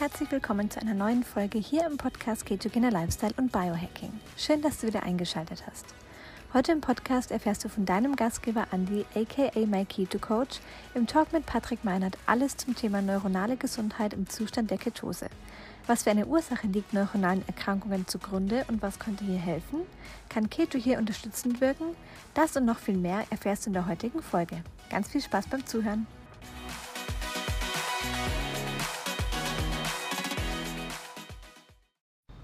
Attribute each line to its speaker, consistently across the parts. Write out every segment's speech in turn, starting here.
Speaker 1: herzlich willkommen zu einer neuen Folge hier im Podcast Ketogener Lifestyle und Biohacking. Schön, dass du wieder eingeschaltet hast. Heute im Podcast erfährst du von deinem Gastgeber Andy, aka My Keto Coach, im Talk mit Patrick Meinert alles zum Thema neuronale Gesundheit im Zustand der Ketose. Was für eine Ursache liegt neuronalen Erkrankungen zugrunde und was könnte hier helfen? Kann Keto hier unterstützend wirken? Das und noch viel mehr erfährst du in der heutigen Folge. Ganz viel Spaß beim Zuhören.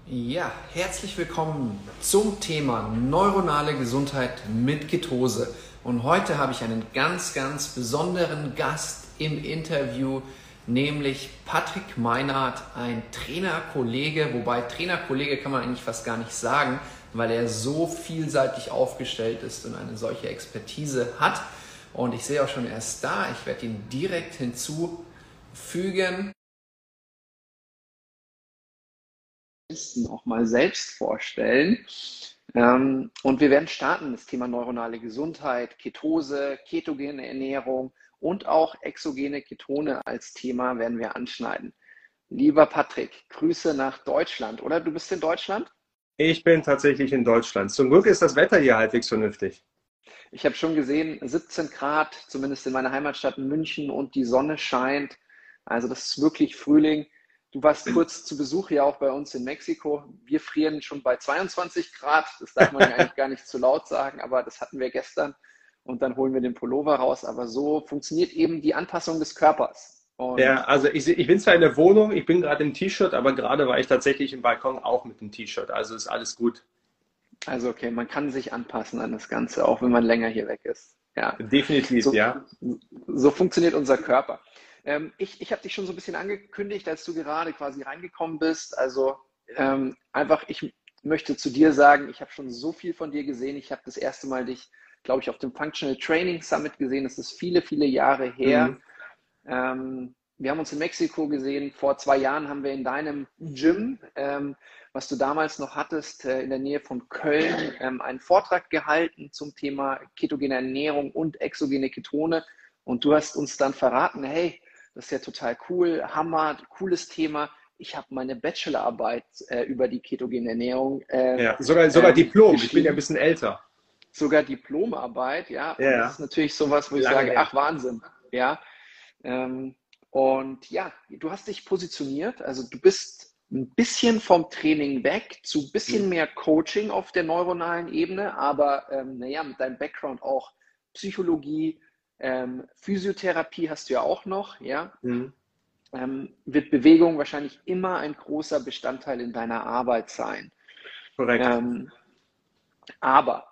Speaker 2: Ja, herzlich willkommen zum Thema neuronale Gesundheit mit Ketose. Und heute habe ich einen ganz, ganz besonderen Gast im Interview, nämlich Patrick Meinert, ein Trainerkollege, wobei Trainerkollege kann man eigentlich fast gar nicht sagen, weil er so vielseitig aufgestellt ist und eine solche Expertise hat. Und ich sehe auch schon, er ist da. Ich werde ihn direkt hinzufügen. Auch mal selbst vorstellen. Ähm, und wir werden starten das Thema neuronale Gesundheit, Ketose, ketogene Ernährung und auch exogene Ketone als Thema werden wir anschneiden. Lieber Patrick, Grüße nach Deutschland, oder? Du bist in Deutschland?
Speaker 3: Ich bin tatsächlich in Deutschland. Zum Glück ist das Wetter hier halbwegs vernünftig.
Speaker 2: Ich habe schon gesehen, 17 Grad, zumindest in meiner Heimatstadt München und die Sonne scheint. Also das ist wirklich Frühling. Du warst kurz zu Besuch ja auch bei uns in Mexiko. Wir frieren schon bei 22 Grad. Das darf man eigentlich gar nicht zu laut sagen, aber das hatten wir gestern. Und dann holen wir den Pullover raus. Aber so funktioniert eben die Anpassung des Körpers.
Speaker 3: Und ja, also ich, ich bin zwar in der Wohnung, ich bin gerade im T-Shirt, aber gerade war ich tatsächlich im Balkon auch mit dem T-Shirt. Also ist alles gut.
Speaker 2: Also okay, man kann sich anpassen an das Ganze, auch wenn man länger hier weg ist.
Speaker 3: Ja. Definitiv,
Speaker 2: so,
Speaker 3: ja.
Speaker 2: So funktioniert unser Körper. Ähm, ich ich habe dich schon so ein bisschen angekündigt, als du gerade quasi reingekommen bist. Also ähm, einfach, ich möchte zu dir sagen, ich habe schon so viel von dir gesehen. Ich habe das erste Mal dich, glaube ich, auf dem Functional Training Summit gesehen. Das ist viele, viele Jahre her. Mhm. Ähm, wir haben uns in Mexiko gesehen. Vor zwei Jahren haben wir in deinem Gym, ähm, was du damals noch hattest, äh, in der Nähe von Köln, ähm, einen Vortrag gehalten zum Thema ketogene Ernährung und exogene Ketone. Und du hast uns dann verraten, hey, das ist ja total cool, Hammer, cooles Thema. Ich habe meine Bachelorarbeit äh, über die ketogene Ernährung.
Speaker 3: Äh, ja, sogar, sogar äh, Diplom, ich bin ja ein bisschen älter.
Speaker 2: Sogar Diplomarbeit, ja. ja. Das ist natürlich sowas, wo ich sage, ach Wahnsinn. Ja. Ähm, und ja, du hast dich positioniert, also du bist ein bisschen vom Training weg zu ein bisschen mhm. mehr Coaching auf der neuronalen Ebene, aber ähm, naja, mit deinem Background auch Psychologie, ähm, Physiotherapie hast du ja auch noch, ja. Mhm. Ähm, wird Bewegung wahrscheinlich immer ein großer Bestandteil in deiner Arbeit sein.
Speaker 3: Korrekt. Ähm,
Speaker 2: aber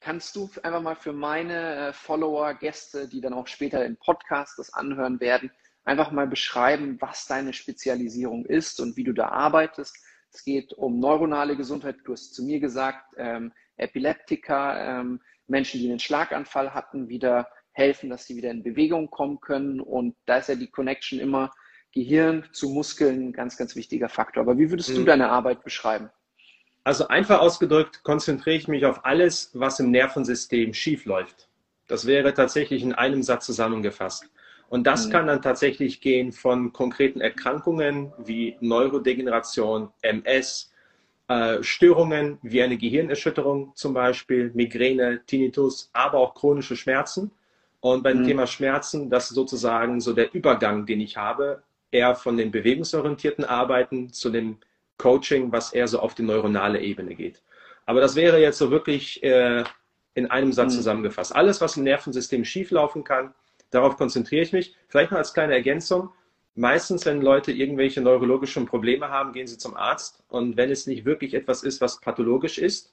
Speaker 2: kannst du einfach mal für meine äh, Follower, Gäste, die dann auch später im Podcast das anhören werden, einfach mal beschreiben, was deine Spezialisierung ist und wie du da arbeitest? Es geht um neuronale Gesundheit. Du hast zu mir gesagt, ähm, Epileptiker, ähm, Menschen, die einen Schlaganfall hatten, wieder helfen, dass sie wieder in Bewegung kommen können. Und da ist ja die Connection immer Gehirn zu Muskeln ein ganz, ganz wichtiger Faktor. Aber wie würdest mhm. du deine Arbeit beschreiben?
Speaker 3: Also einfach ausgedrückt konzentriere ich mich auf alles, was im Nervensystem schief läuft. Das wäre tatsächlich in einem Satz zusammengefasst. Und das mhm. kann dann tatsächlich gehen von konkreten Erkrankungen wie Neurodegeneration, MS, äh, Störungen wie eine Gehirnerschütterung zum Beispiel, Migräne, Tinnitus, aber auch chronische Schmerzen und beim mhm. Thema Schmerzen, das ist sozusagen so der Übergang, den ich habe, eher von dem bewegungsorientierten Arbeiten zu dem Coaching, was eher so auf die neuronale Ebene geht. Aber das wäre jetzt so wirklich äh, in einem Satz mhm. zusammengefasst. Alles, was im Nervensystem schieflaufen kann, darauf konzentriere ich mich. Vielleicht noch als kleine Ergänzung. Meistens, wenn Leute irgendwelche neurologischen Probleme haben, gehen sie zum Arzt. Und wenn es nicht wirklich etwas ist, was pathologisch ist,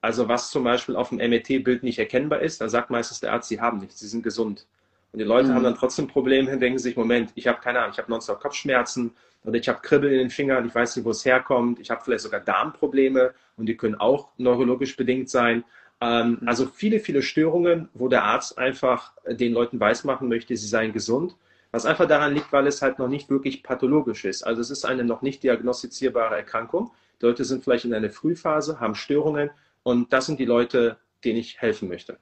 Speaker 3: also was zum Beispiel auf dem MET-Bild nicht erkennbar ist, dann sagt meistens der Arzt, sie haben nichts, sie sind gesund. Und die Leute mhm. haben dann trotzdem Probleme und denken sich, Moment, ich habe keine Ahnung, ich habe nonstop Kopfschmerzen oder ich habe Kribbeln in den Fingern, ich weiß nicht, wo es herkommt, ich habe vielleicht sogar Darmprobleme und die können auch neurologisch bedingt sein. Ähm, mhm. Also viele, viele Störungen, wo der Arzt einfach den Leuten weismachen möchte, sie seien gesund. Was einfach daran liegt, weil es halt noch nicht wirklich pathologisch ist. Also es ist eine noch nicht diagnostizierbare Erkrankung. Die Leute sind vielleicht in einer Frühphase, haben Störungen und das sind die Leute, denen ich helfen möchte.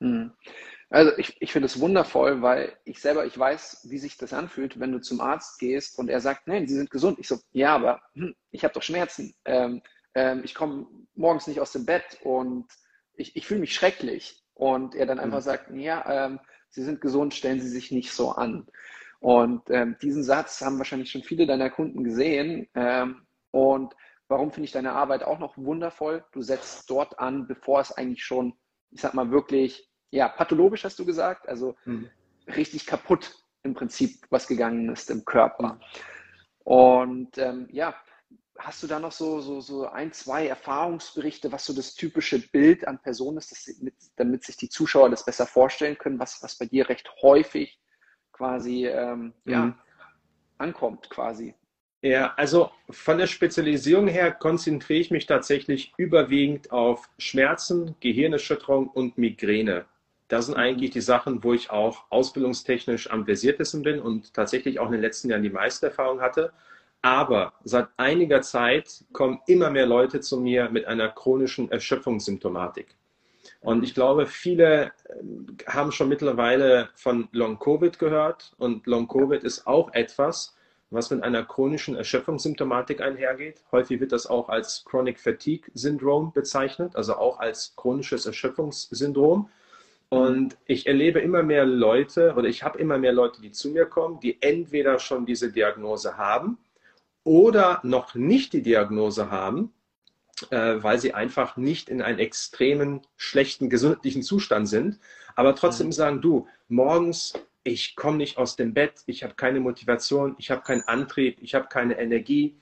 Speaker 2: Hm. Also ich, ich finde es wundervoll, weil ich selber, ich weiß, wie sich das anfühlt, wenn du zum Arzt gehst und er sagt, nein, sie sind gesund. Ich so, ja, aber hm, ich habe doch Schmerzen. Ähm, ähm, ich komme morgens nicht aus dem Bett und ich, ich fühle mich schrecklich. Und er dann einfach mhm. sagt, ja, ähm, sie sind gesund, stellen Sie sich nicht so an. Und ähm, diesen Satz haben wahrscheinlich schon viele deiner Kunden gesehen. Ähm, und warum finde ich deine Arbeit auch noch wundervoll? Du setzt dort an, bevor es eigentlich schon, ich sag mal, wirklich ja, pathologisch hast du gesagt, also mhm. richtig kaputt im Prinzip, was gegangen ist im Körper. Und ähm, ja, hast du da noch so, so, so ein, zwei Erfahrungsberichte, was so das typische Bild an Personen ist, mit, damit sich die Zuschauer das besser vorstellen können, was, was bei dir recht häufig quasi ähm, mhm. ja, ankommt quasi?
Speaker 3: Ja, also von der Spezialisierung her konzentriere ich mich tatsächlich überwiegend auf Schmerzen, Gehirnerschütterung und Migräne das sind eigentlich die Sachen, wo ich auch ausbildungstechnisch am versiertesten bin und tatsächlich auch in den letzten Jahren die meiste Erfahrung hatte. Aber seit einiger Zeit kommen immer mehr Leute zu mir mit einer chronischen Erschöpfungssymptomatik. Und ich glaube, viele ähm, haben schon mittlerweile von Long-Covid gehört. Und Long-Covid ist auch etwas, was mit einer chronischen Erschöpfungssymptomatik einhergeht. Häufig wird das auch als Chronic Fatigue Syndrome bezeichnet, also auch als chronisches Erschöpfungssyndrom. Und ich erlebe immer mehr Leute oder ich habe immer mehr Leute, die zu mir kommen, die entweder schon diese Diagnose haben oder noch nicht die Diagnose haben, äh, weil sie einfach nicht in einem extremen schlechten gesundheitlichen Zustand sind, aber trotzdem mhm. sagen, du, morgens, ich komme nicht aus dem Bett, ich habe keine Motivation, ich habe keinen Antrieb, ich habe keine Energie.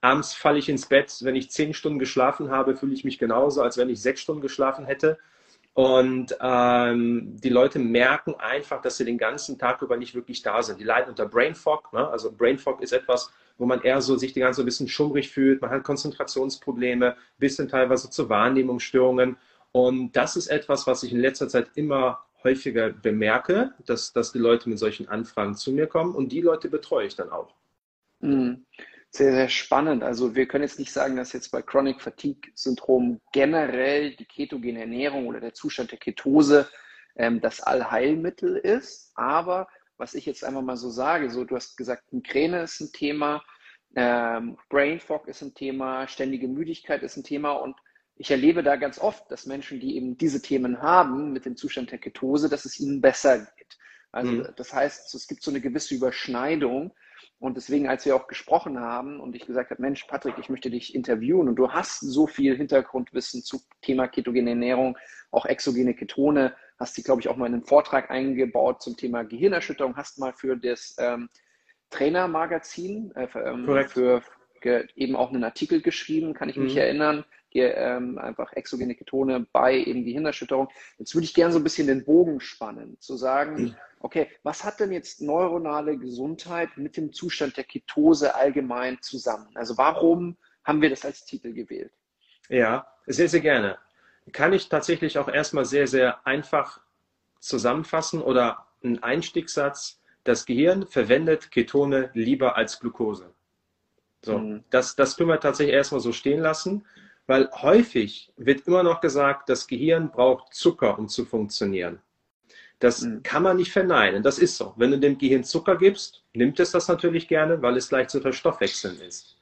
Speaker 3: Abends falle ich ins Bett, wenn ich zehn Stunden geschlafen habe, fühle ich mich genauso, als wenn ich sechs Stunden geschlafen hätte. Und ähm, die Leute merken einfach, dass sie den ganzen Tag über nicht wirklich da sind. Die leiden unter Brain Fog. Ne? Also Brain Fog ist etwas, wo man eher so sich die ganze ein bisschen schummrig fühlt. Man hat Konzentrationsprobleme, bis hin teilweise zu Wahrnehmungsstörungen. Und das ist etwas, was ich in letzter Zeit immer häufiger bemerke, dass, dass die Leute mit solchen Anfragen zu mir kommen. Und die Leute betreue ich dann auch.
Speaker 2: Mhm sehr, sehr spannend. Also wir können jetzt nicht sagen, dass jetzt bei Chronic Fatigue Syndrom generell die ketogene Ernährung oder der Zustand der Ketose ähm, das Allheilmittel ist. Aber was ich jetzt einfach mal so sage, so du hast gesagt, Migräne ist ein Thema, ähm, Brain Fog ist ein Thema, ständige Müdigkeit ist ein Thema und ich erlebe da ganz oft, dass Menschen, die eben diese Themen haben mit dem Zustand der Ketose, dass es ihnen besser geht. Also mhm. das heißt, es gibt so eine gewisse Überschneidung und deswegen, als wir auch gesprochen haben und ich gesagt habe, Mensch, Patrick, ich möchte dich interviewen und du hast so viel Hintergrundwissen zu Thema ketogene Ernährung, auch exogene Ketone, hast die, glaube ich, auch mal in einen Vortrag eingebaut zum Thema Gehirnerschütterung, hast mal für das ähm, Trainermagazin äh, für, ähm, für, eben auch einen Artikel geschrieben, kann ich mich mhm. erinnern, hier ähm, einfach exogene Ketone bei eben Gehirnerschütterung. Jetzt würde ich gerne so ein bisschen den Bogen spannen, zu sagen, mhm okay, was hat denn jetzt neuronale Gesundheit mit dem Zustand der Ketose allgemein zusammen? Also warum haben wir das als Titel gewählt?
Speaker 3: Ja, sehr, sehr gerne. Kann ich tatsächlich auch erstmal sehr, sehr einfach zusammenfassen oder einen Einstiegssatz. Das Gehirn verwendet Ketone lieber als Glucose. So, mhm. das, das können wir tatsächlich erstmal so stehen lassen, weil häufig wird immer noch gesagt, das Gehirn braucht Zucker, um zu funktionieren. Das mhm. kann man nicht verneinen. Das ist so. Wenn du dem Gehirn Zucker gibst, nimmt es das natürlich gerne, weil es leicht zu verstoffwechseln ist.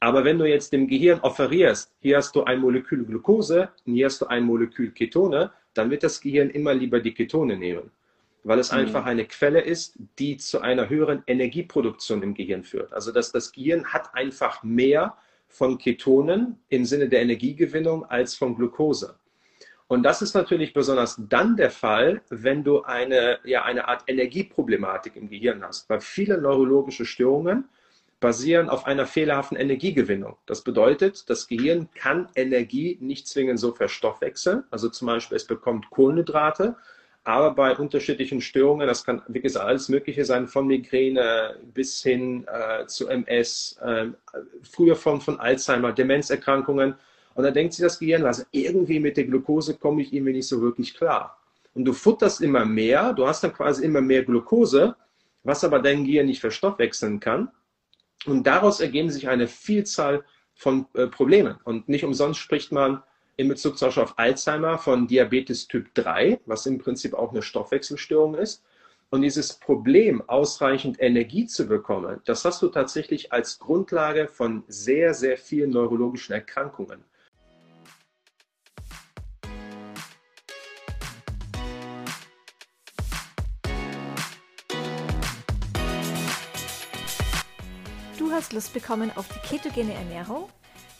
Speaker 3: Aber wenn du jetzt dem Gehirn offerierst, hier hast du ein Molekül Glucose und hier hast du ein Molekül Ketone, dann wird das Gehirn immer lieber die Ketone nehmen, weil es mhm. einfach eine Quelle ist, die zu einer höheren Energieproduktion im Gehirn führt. Also dass das Gehirn hat einfach mehr von Ketonen im Sinne der Energiegewinnung als von Glucose. Und das ist natürlich besonders dann der Fall, wenn du eine, ja, eine Art Energieproblematik im Gehirn hast, weil viele neurologische Störungen basieren auf einer fehlerhaften Energiegewinnung. Das bedeutet, das Gehirn kann Energie nicht zwingend so verstoffwechseln. Also zum Beispiel, es bekommt Kohlenhydrate, aber bei unterschiedlichen Störungen, das kann wirklich alles Mögliche sein, von Migräne bis hin äh, zu MS, äh, früher von, von Alzheimer, Demenzerkrankungen, und dann denkt sich das Gehirn, also irgendwie mit der Glucose komme ich irgendwie nicht so wirklich klar. Und du futterst immer mehr, du hast dann quasi immer mehr Glucose, was aber dein Gehirn nicht verstoffwechseln kann. Und daraus ergeben sich eine Vielzahl von äh, Problemen. Und nicht umsonst spricht man in Bezug zum Beispiel auf Alzheimer von Diabetes Typ 3, was im Prinzip auch eine Stoffwechselstörung ist. Und dieses Problem, ausreichend Energie zu bekommen, das hast du tatsächlich als Grundlage von sehr, sehr vielen neurologischen Erkrankungen.
Speaker 1: Du hast Lust bekommen auf die ketogene Ernährung?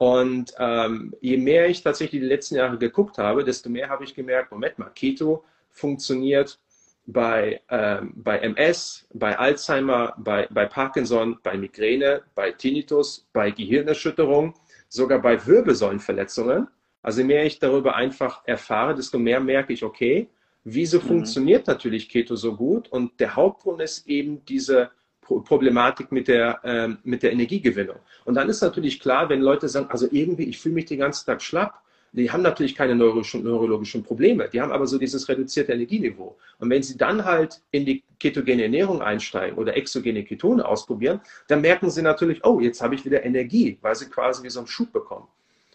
Speaker 3: Und ähm, je mehr ich tatsächlich die letzten Jahre geguckt habe, desto mehr habe ich gemerkt, Moment mal, Keto funktioniert bei, ähm, bei MS, bei Alzheimer, bei, bei Parkinson, bei Migräne, bei Tinnitus, bei Gehirnerschütterung, sogar bei Wirbelsäulenverletzungen. Also je mehr ich darüber einfach erfahre, desto mehr merke ich, okay, wieso mhm. funktioniert natürlich Keto so gut? Und der Hauptgrund ist eben diese Problematik mit der, ähm, mit der Energiegewinnung. Und dann ist natürlich klar, wenn Leute sagen, also irgendwie, ich fühle mich den ganzen Tag schlapp, die haben natürlich keine neurologischen, neurologischen Probleme, die haben aber so dieses reduzierte Energieniveau. Und wenn sie dann halt in die ketogene Ernährung einsteigen oder exogene Ketone ausprobieren, dann merken sie natürlich, oh, jetzt habe ich wieder Energie, weil sie quasi wie so einen Schub bekommen.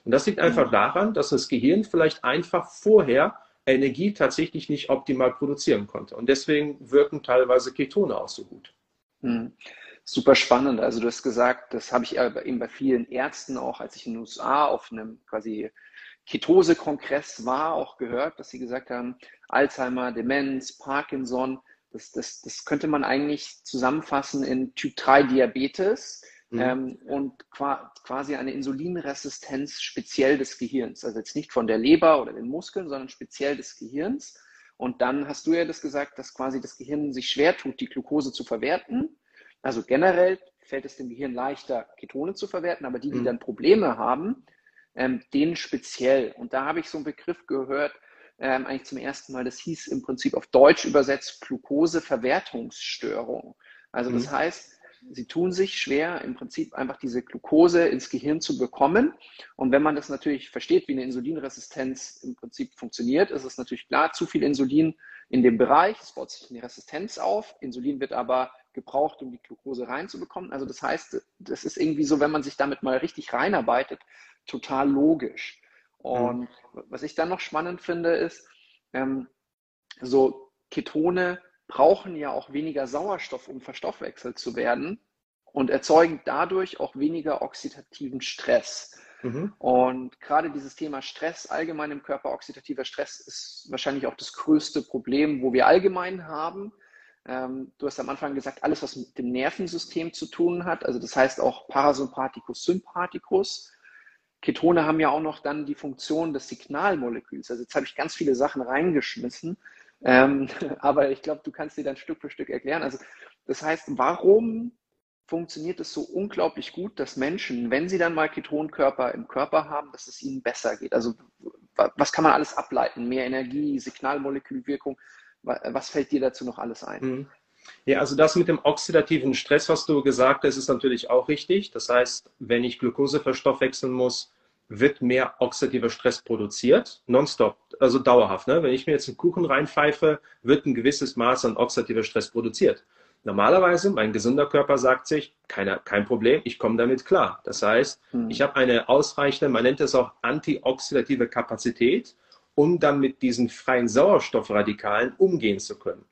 Speaker 3: Und das liegt einfach daran, dass das Gehirn vielleicht einfach vorher Energie tatsächlich nicht optimal produzieren konnte. Und deswegen wirken teilweise Ketone auch so gut.
Speaker 2: Hm. Super spannend. Also du hast gesagt, das habe ich eben bei vielen Ärzten auch, als ich in den USA auf einem quasi Ketose-Kongress war, auch gehört, dass sie gesagt haben, Alzheimer, Demenz, Parkinson, das, das, das könnte man eigentlich zusammenfassen in Typ 3 Diabetes mhm. ähm, und quasi eine Insulinresistenz speziell des Gehirns. Also jetzt nicht von der Leber oder den Muskeln, sondern speziell des Gehirns. Und dann hast du ja das gesagt, dass quasi das Gehirn sich schwer tut, die Glucose zu verwerten. Also generell fällt es dem Gehirn leichter, Ketone zu verwerten, aber die, die mhm. dann Probleme haben, ähm, denen speziell. Und da habe ich so einen Begriff gehört, ähm, eigentlich zum ersten Mal, das hieß im Prinzip auf Deutsch übersetzt Glukoseverwertungsstörung. Also das mhm. heißt, sie tun sich schwer, im Prinzip einfach diese Glucose ins Gehirn zu bekommen. Und wenn man das natürlich versteht, wie eine Insulinresistenz im Prinzip funktioniert, ist es natürlich klar, zu viel Insulin in dem Bereich, es baut sich eine Resistenz auf. Insulin wird aber gebraucht, um die Glucose reinzubekommen. Also das heißt, das ist irgendwie so, wenn man sich damit mal richtig reinarbeitet, total logisch. Und mhm. was ich dann noch spannend finde, ist, ähm, so Ketone brauchen ja auch weniger Sauerstoff, um verstoffwechselt zu werden und erzeugen dadurch auch weniger oxidativen Stress. Mhm. Und gerade dieses Thema Stress allgemein im Körper, oxidativer Stress, ist wahrscheinlich auch das größte Problem, wo wir allgemein haben. Ähm, du hast am Anfang gesagt, alles, was mit dem Nervensystem zu tun hat, also das heißt auch Parasympathikus, Sympathikus. Ketone haben ja auch noch dann die Funktion des Signalmoleküls. Also jetzt habe ich ganz viele Sachen reingeschmissen. Ähm, aber ich glaube, du kannst dir dann Stück für Stück erklären. Also das heißt, warum funktioniert es so unglaublich gut, dass Menschen, wenn sie dann mal Ketonkörper im Körper haben, dass es ihnen besser geht? Also was kann man alles ableiten? Mehr Energie, Signalmolekülwirkung. Was fällt dir dazu noch alles ein? Mhm.
Speaker 3: Ja, also das mit dem oxidativen Stress, was du gesagt hast, ist natürlich auch richtig. Das heißt, wenn ich Glucose verstoffwechseln muss, wird mehr oxidativer Stress produziert, nonstop, also dauerhaft. Ne? Wenn ich mir jetzt einen Kuchen reinpfeife, wird ein gewisses Maß an oxidativer Stress produziert. Normalerweise, mein gesunder Körper sagt sich, keine, kein Problem, ich komme damit klar. Das heißt, hm. ich habe eine ausreichende, man nennt es auch antioxidative Kapazität, um dann mit diesen freien Sauerstoffradikalen umgehen zu können.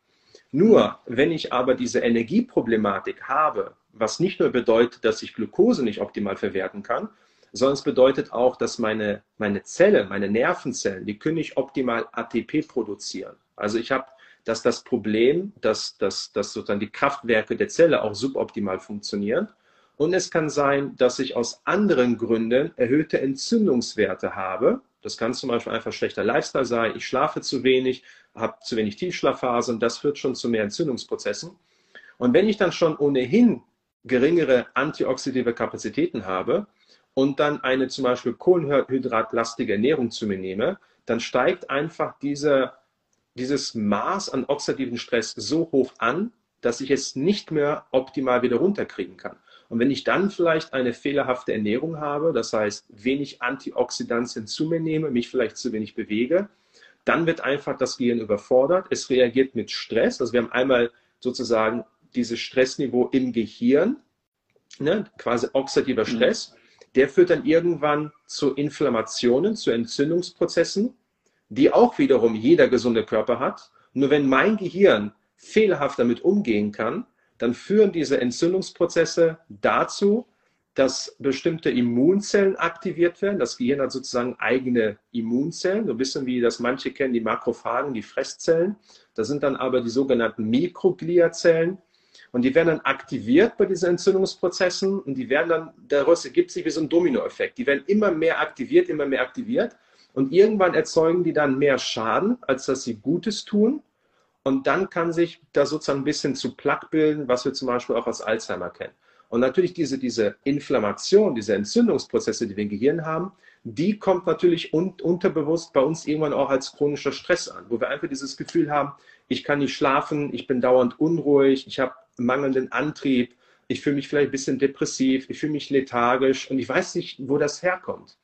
Speaker 3: Nur, hm. wenn ich aber diese Energieproblematik habe, was nicht nur bedeutet, dass ich Glucose nicht optimal verwerten kann, sondern es bedeutet auch, dass meine, meine Zelle, meine Nervenzellen, die können nicht optimal ATP produzieren. Also ich habe dass das Problem, dass, dass, dass sozusagen die Kraftwerke der Zelle auch suboptimal funktionieren. Und es kann sein, dass ich aus anderen Gründen erhöhte Entzündungswerte habe. Das kann zum Beispiel einfach schlechter Lifestyle sein. Ich schlafe zu wenig, habe zu wenig Tiefschlafphasen. Das führt schon zu mehr Entzündungsprozessen. Und wenn ich dann schon ohnehin geringere antioxidative Kapazitäten habe und dann eine zum Beispiel kohlenhydratlastige Ernährung zu mir nehme, dann steigt einfach diese, dieses Maß an oxidativen Stress so hoch an, dass ich es nicht mehr optimal wieder runterkriegen kann. Und wenn ich dann vielleicht eine fehlerhafte Ernährung habe, das heißt wenig Antioxidantien zu mir nehme, mich vielleicht zu wenig bewege, dann wird einfach das Gehirn überfordert. Es reagiert mit Stress. Also wir haben einmal sozusagen dieses Stressniveau im Gehirn, ne, quasi oxidativer mhm. Stress. Mhm. Der führt dann irgendwann zu Inflammationen, zu Entzündungsprozessen, die auch wiederum jeder gesunde Körper hat. Nur wenn mein Gehirn fehlerhaft damit umgehen kann, dann führen diese Entzündungsprozesse dazu, dass bestimmte Immunzellen aktiviert werden. Das Gehirn hat sozusagen eigene Immunzellen, so ein bisschen wie das manche kennen, die Makrophagen, die Fresszellen. Das sind dann aber die sogenannten Mikrogliazellen. Und die werden dann aktiviert bei diesen Entzündungsprozessen und die werden dann, daraus ergibt sich wie so ein Dominoeffekt. Die werden immer mehr aktiviert, immer mehr aktiviert. Und irgendwann erzeugen die dann mehr Schaden, als dass sie Gutes tun. Und dann kann sich da sozusagen ein bisschen zu Plaque bilden, was wir zum Beispiel auch aus Alzheimer kennen. Und natürlich diese, diese Inflammation, diese Entzündungsprozesse, die wir im Gehirn haben, die kommt natürlich un unterbewusst bei uns irgendwann auch als chronischer Stress an, wo wir einfach dieses Gefühl haben, ich kann nicht schlafen, ich bin dauernd unruhig, ich habe mangelnden Antrieb, ich fühle mich vielleicht ein bisschen depressiv, ich fühle mich lethargisch und ich weiß nicht, wo das herkommt.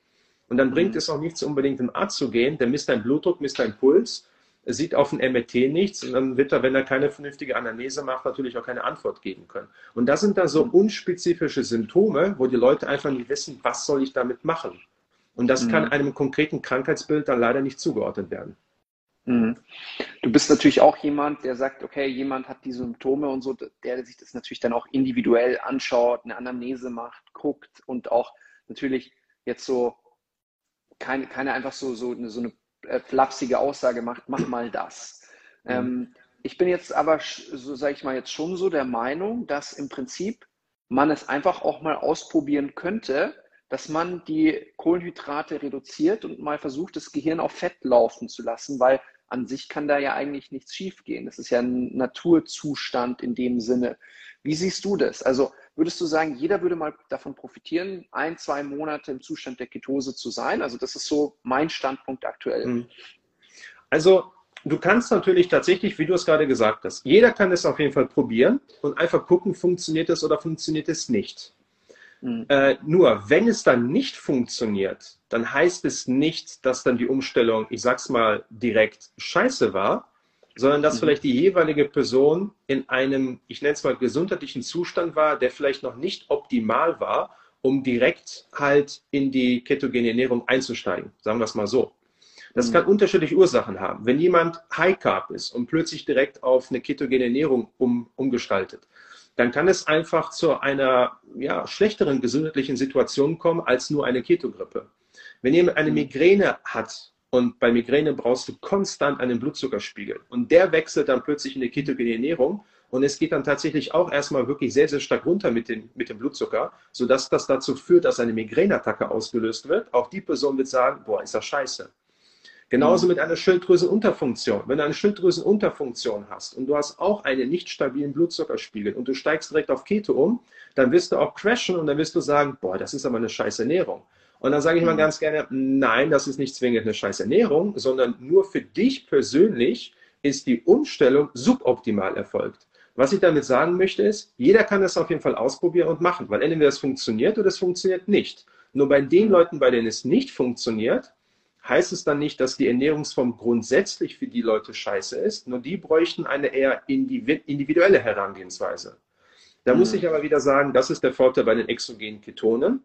Speaker 3: Und dann bringt mhm. es auch nichts, unbedingt zum Arzt zu gehen, der misst deinen Blutdruck, misst deinen Puls sieht auf dem MRT nichts und dann wird er, wenn er keine vernünftige Analyse macht, natürlich auch keine Antwort geben können. Und das sind da so mhm. unspezifische Symptome, wo die Leute einfach nicht wissen, was soll ich damit machen. Und das mhm. kann einem konkreten Krankheitsbild dann leider nicht zugeordnet werden.
Speaker 2: Mhm. Du bist natürlich auch jemand, der sagt, okay, jemand hat die Symptome und so, der sich das natürlich dann auch individuell anschaut, eine Anamnese macht, guckt und auch natürlich jetzt so keine, keine einfach so, so, eine, so eine äh, flapsige Aussage macht, mach mal das. Mhm. Ähm, ich bin jetzt aber, so sage ich mal, jetzt schon so der Meinung, dass im Prinzip man es einfach auch mal ausprobieren könnte, dass man die Kohlenhydrate reduziert und mal versucht, das Gehirn auf Fett laufen zu lassen, weil an sich kann da ja eigentlich nichts schiefgehen. Das ist ja ein Naturzustand in dem Sinne. Wie siehst du das? Also Würdest du sagen, jeder würde mal davon profitieren, ein, zwei Monate im Zustand der Ketose zu sein? Also das ist so mein Standpunkt aktuell. Hm.
Speaker 3: Also du kannst natürlich tatsächlich, wie du es gerade gesagt hast, jeder kann es auf jeden Fall probieren und einfach gucken, funktioniert es oder funktioniert es nicht. Mhm. Äh, nur, wenn es dann nicht funktioniert, dann heißt es nicht, dass dann die Umstellung, ich sag's mal direkt, scheiße war, sondern dass mhm. vielleicht die jeweilige Person in einem, ich nenne es mal, gesundheitlichen Zustand war, der vielleicht noch nicht optimal war, um direkt halt in die ketogene Ernährung einzusteigen. Sagen wir es mal so. Das mhm. kann unterschiedliche Ursachen haben. Wenn jemand High Carb ist und plötzlich direkt auf eine ketogene Ernährung um, umgestaltet, dann kann es einfach zu einer ja, schlechteren gesundheitlichen Situation kommen als nur eine Ketogrippe. Wenn jemand eine mhm. Migräne hat und bei Migräne brauchst du konstant einen Blutzuckerspiegel. Und der wechselt dann plötzlich in die ketogene Ernährung. Und es geht dann tatsächlich auch erstmal wirklich sehr, sehr stark runter mit dem, mit dem Blutzucker, sodass das dazu führt, dass eine Migräneattacke ausgelöst wird. Auch die Person wird sagen, boah, ist das scheiße. Genauso mhm. mit einer Schilddrüsenunterfunktion. Wenn du eine Schilddrüsenunterfunktion hast und du hast auch einen nicht stabilen Blutzuckerspiegel und du steigst direkt auf Keto um, dann wirst du auch crashen und dann wirst du sagen, boah, das ist aber eine scheiß Ernährung. Und dann sage ich mal mhm. ganz gerne, nein, das ist nicht zwingend eine scheiß Ernährung, sondern nur für dich persönlich ist die Umstellung suboptimal erfolgt. Was ich damit sagen möchte ist, jeder kann das auf jeden Fall ausprobieren und machen, weil entweder es funktioniert oder es funktioniert nicht. Nur bei den mhm. Leuten, bei denen es nicht funktioniert, heißt es dann nicht, dass die Ernährungsform grundsätzlich für die Leute scheiße ist, nur die bräuchten eine eher individuelle Herangehensweise. Da mhm. muss ich aber wieder sagen, das ist der Vorteil bei den exogenen Ketonen.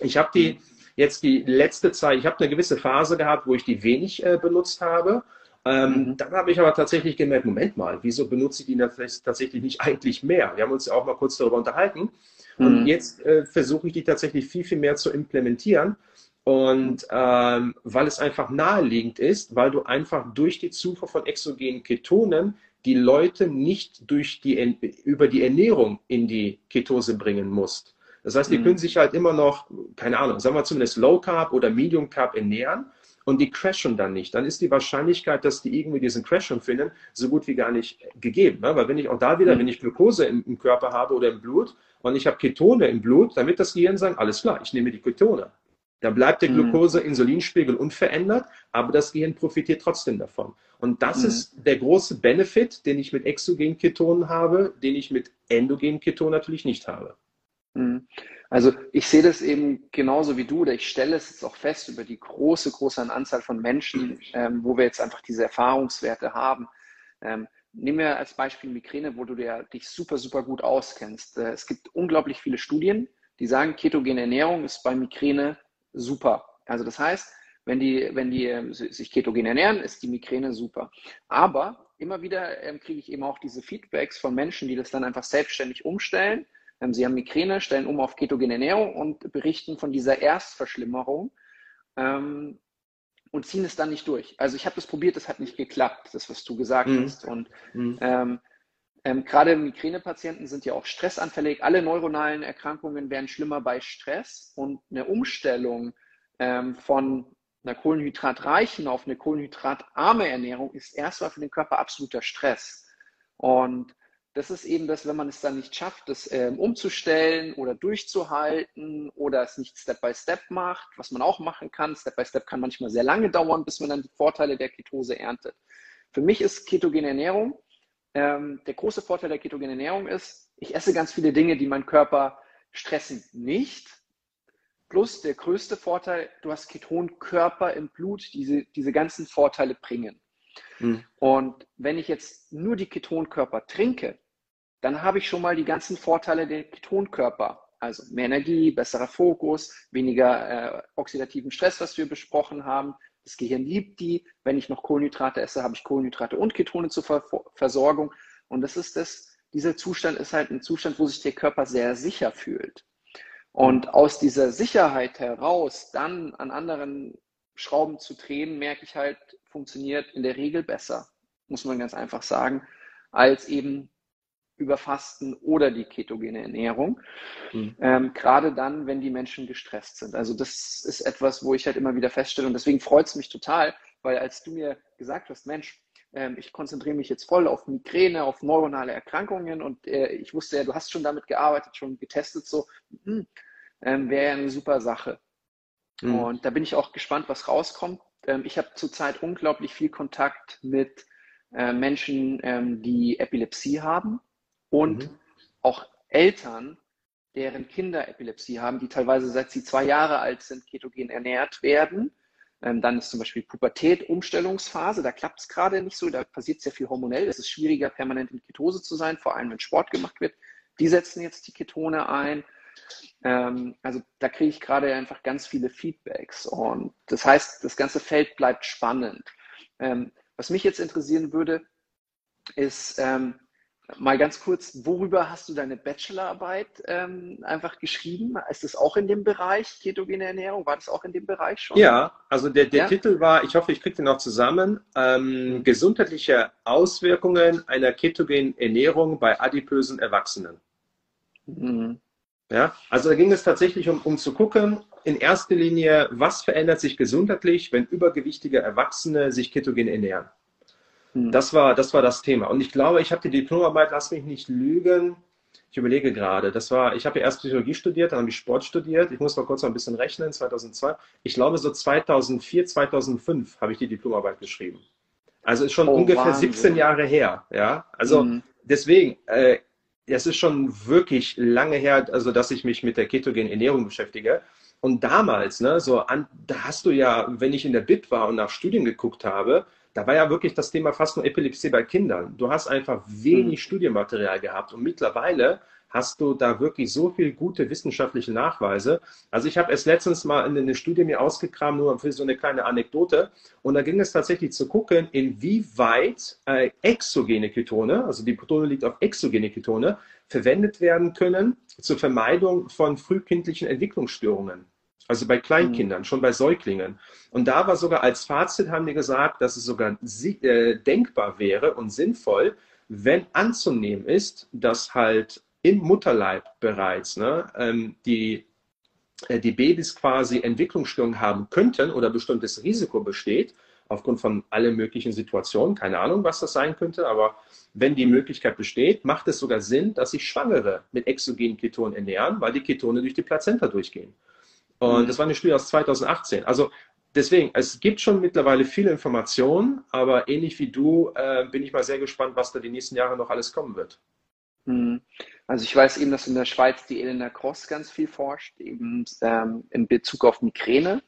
Speaker 3: Ich habe die mhm jetzt die letzte Zeit, ich habe eine gewisse Phase gehabt, wo ich die wenig äh, benutzt habe. Ähm, mhm. Dann habe ich aber tatsächlich gemerkt, Moment mal, wieso benutze ich die tatsächlich nicht eigentlich mehr? Wir haben uns ja auch mal kurz darüber unterhalten. Mhm. Und jetzt äh, versuche ich die tatsächlich viel, viel mehr zu implementieren. Und ähm, weil es einfach naheliegend ist, weil du einfach durch die Zufuhr von exogenen Ketonen die Leute nicht durch die, über die Ernährung in die Ketose bringen musst. Das heißt, die mhm. können sich halt immer noch, keine Ahnung, sagen wir zumindest Low Carb oder Medium Carb ernähren. und die crashen dann nicht, dann ist die Wahrscheinlichkeit, dass die irgendwie diesen Crash empfinden, so gut wie gar nicht gegeben. Ne? Weil wenn ich auch da wieder, mhm. wenn ich Glucose im, im, Körper habe oder im Blut und ich habe Ketone im Blut, dann wird das Gehirn sagen, alles klar, ich nehme die Ketone. Dann bleibt der mhm. Glucose-Insulinspiegel unverändert, aber das Gehirn profitiert trotzdem davon. Und das mhm. ist der große Benefit, den ich mit exogenen Ketonen habe, den ich mit endogenen Ketonen natürlich nicht habe.
Speaker 2: Mhm. Also ich sehe das eben genauso wie du, oder ich stelle es jetzt auch fest über die große, große Anzahl von Menschen, ähm, wo wir jetzt einfach diese Erfahrungswerte haben. Ähm, nehmen wir als Beispiel Migräne, wo du dir, dich super, super gut auskennst. Äh, es gibt unglaublich viele Studien, die sagen, ketogene Ernährung ist bei Migräne super. Also das heißt, wenn die, wenn die ähm, sich ketogen ernähren, ist die Migräne super. Aber immer wieder ähm, kriege ich eben auch diese Feedbacks von Menschen, die das dann einfach selbstständig umstellen ähm, sie haben Migräne, stellen um auf ketogene Ernährung und berichten von dieser Erstverschlimmerung ähm, und ziehen es dann nicht durch. Also ich habe das probiert, das hat nicht geklappt, das, was du gesagt mhm. hast. Und mhm. Ähm, gerade Migränepatienten sind ja auch stressanfällig. Alle neuronalen Erkrankungen werden schlimmer bei Stress und eine Umstellung ähm, von einer kohlenhydratreichen auf eine kohlenhydratarme Ernährung ist erstmal für den Körper absoluter Stress. Und das ist eben das, wenn man es dann nicht schafft, das ähm, umzustellen oder durchzuhalten oder es nicht Step by Step macht, was man auch machen kann. Step by Step kann manchmal sehr lange dauern, bis man dann die Vorteile der Ketose erntet. Für mich ist ketogene Ernährung, ähm, der große Vorteil der ketogenen Ernährung ist, ich esse ganz viele Dinge, die meinen Körper stressen, nicht. Plus der größte Vorteil, du hast Ketonkörper im Blut, die diese, diese ganzen Vorteile bringen. Mhm. Und wenn ich jetzt nur die Ketonkörper trinke, dann habe ich schon mal die ganzen Vorteile der Ketonkörper. Also mehr Energie, besserer Fokus, weniger äh, oxidativen Stress, was wir besprochen haben. Das Gehirn liebt die. Wenn ich noch Kohlenhydrate esse, habe ich Kohlenhydrate und Ketone zur Ver Versorgung. Und das ist das, dieser Zustand ist halt ein Zustand, wo sich der Körper sehr sicher fühlt. Und aus dieser Sicherheit heraus dann an anderen Schrauben zu drehen, merke ich halt, funktioniert in der Regel besser, muss man ganz einfach sagen, als eben über Fasten oder die ketogene Ernährung. Mhm. Ähm, gerade dann, wenn die Menschen gestresst sind. Also das ist etwas, wo ich halt immer wieder feststelle und deswegen freut es mich total, weil als du mir gesagt hast, Mensch, ähm, ich konzentriere mich jetzt voll auf Migräne, auf neuronale Erkrankungen und äh, ich wusste ja, du hast schon damit gearbeitet, schon getestet, so hm, ähm, wäre ja eine super Sache. Mhm. Und da bin ich auch gespannt, was rauskommt. Ähm, ich habe zurzeit unglaublich viel Kontakt mit äh, Menschen, ähm, die Epilepsie haben und mhm. auch Eltern, deren Kinder Epilepsie haben, die teilweise seit sie zwei Jahre alt sind, ketogen ernährt werden. Ähm, dann ist zum Beispiel Pubertät, Umstellungsphase, da klappt es gerade nicht so, da passiert sehr viel hormonell. Es ist schwieriger, permanent in Ketose zu sein, vor allem wenn Sport gemacht wird. Die setzen jetzt die Ketone ein. Ähm, also da kriege ich gerade einfach ganz viele Feedbacks und das heißt, das ganze Feld bleibt spannend. Ähm, was mich jetzt interessieren würde, ist ähm, mal ganz kurz, worüber hast du deine Bachelorarbeit ähm, einfach geschrieben? Ist das auch in dem Bereich ketogene Ernährung? War das auch in dem Bereich schon?
Speaker 3: Ja, also der, der ja? Titel war, ich hoffe, ich kriege den noch zusammen, ähm, mhm. gesundheitliche Auswirkungen einer ketogenen Ernährung bei adipösen Erwachsenen. Mhm. Ja, also da ging es tatsächlich um, um zu gucken, in erster Linie, was verändert sich gesundheitlich, wenn übergewichtige Erwachsene sich ketogen ernähren. Das, war, das war das Thema. Und ich glaube, ich habe die Diplomarbeit, lass mich nicht lügen, ich überlege gerade, das war, ich habe ja erst Psychologie studiert, dann habe ich Sport studiert, ich muss mal kurz noch ein bisschen rechnen, 2002. Ich glaube, so 2004, 2005 habe ich die Diplomarbeit geschrieben. Also ist schon oh, ungefähr Wahnsinn. 17 Jahre her. Ja, also mhm. deswegen, äh, es ist schon wirklich lange her, also dass ich mich mit der ketogenen Ernährung beschäftige. Und damals, ne, so an, da hast du ja, wenn ich in der BIP war und nach Studien geguckt habe, da war ja wirklich das Thema fast nur Epilepsie bei Kindern. Du hast einfach wenig mhm. Studienmaterial gehabt. Und mittlerweile hast du da wirklich so viel gute wissenschaftliche Nachweise. Also ich habe es letztens mal in eine Studie mir ausgekramt, nur für so eine kleine Anekdote. Und da ging es tatsächlich zu gucken, inwieweit äh, exogene Ketone, also die Ketone liegt auf exogene Ketone, verwendet werden können zur Vermeidung von frühkindlichen Entwicklungsstörungen. Also bei Kleinkindern, mhm. schon bei Säuglingen. Und da war sogar als Fazit, haben die gesagt, dass es sogar äh, denkbar wäre und sinnvoll, wenn anzunehmen ist, dass halt im Mutterleib bereits ne, ähm, die äh, die Babys quasi Entwicklungsstörungen haben könnten oder bestimmtes Risiko besteht, aufgrund von allen möglichen Situationen, keine Ahnung, was das sein könnte, aber wenn die Möglichkeit besteht, macht es sogar Sinn, dass sich Schwangere mit exogenen Ketonen ernähren, weil die Ketone durch die Plazenta durchgehen. Und mhm. das war eine Studie aus 2018. Also deswegen, es gibt schon mittlerweile viele Informationen, aber ähnlich wie du äh, bin ich mal sehr gespannt, was da die nächsten Jahre noch alles kommen wird.
Speaker 2: Mhm. Also ich weiß eben, dass in der Schweiz die Elena Cross ganz viel forscht, eben ähm, in Bezug auf Migräne.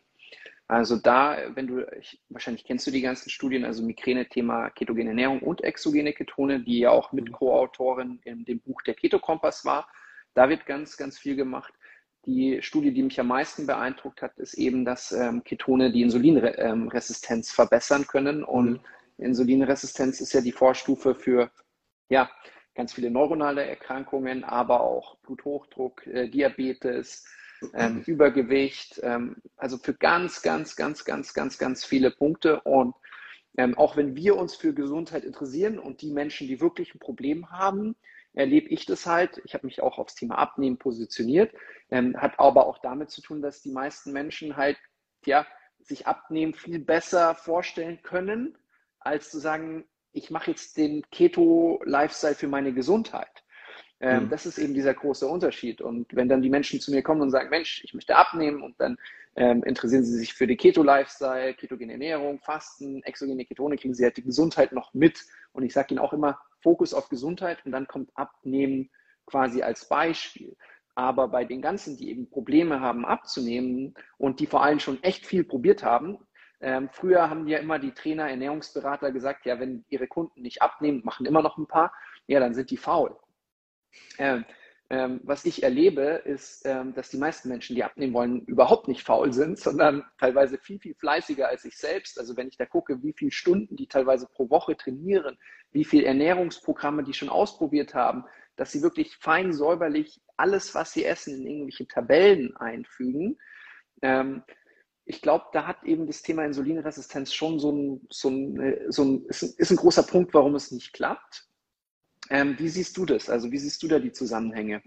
Speaker 2: Also da, wenn du, ich, wahrscheinlich kennst du die ganzen Studien, also Migräne-Thema ketogene Ernährung und exogene Ketone, die ja auch mit mhm. Co-Autorin in dem Buch Der Keto-Kompass war. Da wird ganz, ganz viel gemacht. Die Studie, die mich am meisten beeindruckt hat, ist eben, dass ähm, Ketone die Insulinresistenz ähm, verbessern können. Und mhm. Insulinresistenz ist ja die Vorstufe für ja, ganz viele neuronale Erkrankungen, aber auch Bluthochdruck, äh, Diabetes, ähm, Übergewicht, ähm, also für ganz, ganz, ganz, ganz, ganz, ganz viele Punkte. Und ähm, auch wenn wir uns für Gesundheit interessieren und die Menschen, die wirklich ein Problem haben, erlebe ich das halt. Ich habe mich auch aufs Thema Abnehmen positioniert, ähm, hat aber auch damit zu tun, dass die meisten Menschen halt ja sich Abnehmen viel besser vorstellen können, als zu sagen, ich mache jetzt den Keto-Lifestyle für meine Gesundheit. Ähm, mhm. Das ist eben dieser große Unterschied. Und wenn dann die Menschen zu mir kommen und sagen, Mensch, ich möchte abnehmen und dann ähm, interessieren sie sich für die Keto-Lifestyle, ketogene Ernährung, Fasten, exogene Ketone, kriegen sie halt die Gesundheit noch mit. Und ich sage ihnen auch immer, Fokus auf Gesundheit und dann kommt Abnehmen quasi als Beispiel. Aber bei den ganzen, die eben Probleme haben abzunehmen und die vor allem schon echt viel probiert haben, ähm, früher haben ja immer die Trainer, Ernährungsberater gesagt, ja, wenn ihre Kunden nicht abnehmen, machen immer noch ein paar, ja, dann sind die faul. Ähm, ähm, was ich erlebe, ist, ähm, dass die meisten Menschen, die abnehmen wollen, überhaupt nicht faul sind, sondern teilweise viel, viel fleißiger als ich selbst. Also wenn ich da gucke, wie viele Stunden die teilweise pro Woche trainieren, wie viele Ernährungsprogramme die schon ausprobiert haben, dass sie wirklich fein säuberlich alles, was sie essen, in irgendwelche Tabellen einfügen. Ähm, ich glaube, da hat eben das Thema Insulinresistenz schon so ein, so ein, äh, so ein, ist, ein, ist ein großer Punkt, warum es nicht klappt. Ähm, wie siehst du das? Also wie siehst du da die Zusammenhänge?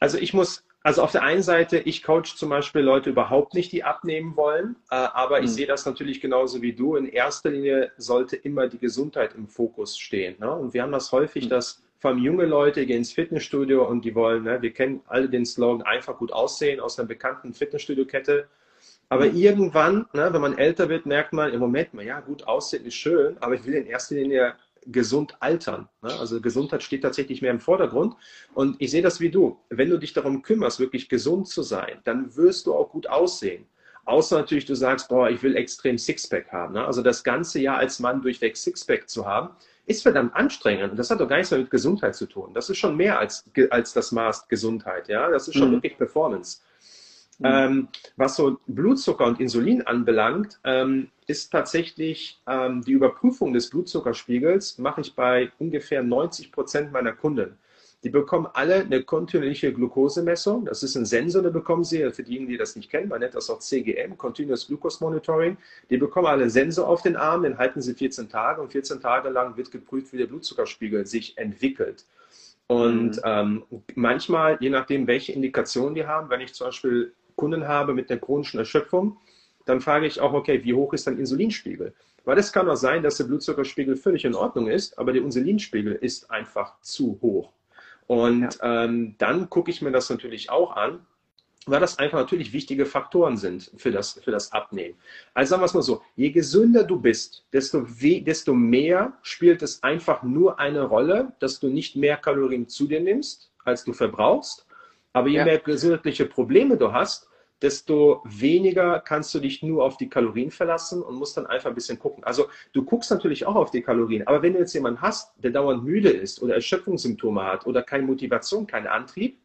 Speaker 3: Also ich muss, also auf der einen Seite, ich coach zum Beispiel Leute überhaupt nicht, die abnehmen wollen, äh, aber ich mhm. sehe das natürlich genauso wie du. In erster Linie sollte immer die Gesundheit im Fokus stehen. Ne? Und wir haben das häufig, mhm. dass vor allem junge Leute gehen ins Fitnessstudio und die wollen, ne, wir kennen alle den Slogan, einfach gut aussehen aus einer bekannten Fitnessstudio-Kette. Aber mhm. irgendwann, ne, wenn man älter wird, merkt man im Moment, ja, gut aussehen ist schön, aber ich will in erster Linie gesund altern. Ne? Also Gesundheit steht tatsächlich mehr im Vordergrund. Und ich sehe das wie du. Wenn du dich darum kümmerst, wirklich gesund zu sein, dann wirst du auch gut aussehen. Außer natürlich, du sagst, boah, ich will extrem Sixpack haben. Ne? Also das ganze Jahr als Mann durchweg Sixpack zu haben, ist verdammt anstrengend. Und das hat doch gar nichts mehr mit Gesundheit zu tun. Das ist schon mehr als, als das Maß Gesundheit. Ja, das ist schon mhm. wirklich Performance. Mhm. Ähm, was so Blutzucker und Insulin anbelangt, ähm, ist tatsächlich ähm, die Überprüfung des Blutzuckerspiegels mache ich bei ungefähr 90 Prozent meiner Kunden. Die bekommen alle eine kontinuierliche Glukosemessung. Das ist ein Sensor, den bekommen sie, für diejenigen, die das nicht kennen, man nennt das auch CGM, Continuous Glucose Monitoring. Die bekommen alle einen Sensor auf den Arm, den halten sie 14 Tage und 14 Tage lang wird geprüft, wie der Blutzuckerspiegel sich entwickelt. Und mhm. ähm, manchmal, je nachdem, welche Indikationen die haben, wenn ich zum Beispiel Kunden habe mit der chronischen Erschöpfung, dann frage ich auch, okay, wie hoch ist dein Insulinspiegel? Weil es kann auch sein, dass der Blutzuckerspiegel völlig in Ordnung ist, aber der Insulinspiegel ist einfach zu hoch. Und ja. ähm, dann gucke ich mir das natürlich auch an, weil das einfach natürlich wichtige Faktoren sind für das, für das Abnehmen. Also sagen wir es mal so, je gesünder du bist, desto, we desto mehr spielt es einfach nur eine Rolle, dass du nicht mehr Kalorien zu dir nimmst, als du verbrauchst aber je ja. mehr gesundheitliche Probleme du hast, desto weniger kannst du dich nur auf die Kalorien verlassen und musst dann einfach ein bisschen gucken. Also du guckst natürlich auch auf die Kalorien, aber wenn du jetzt jemanden hast, der dauernd müde ist oder Erschöpfungssymptome hat oder keine Motivation, keinen Antrieb,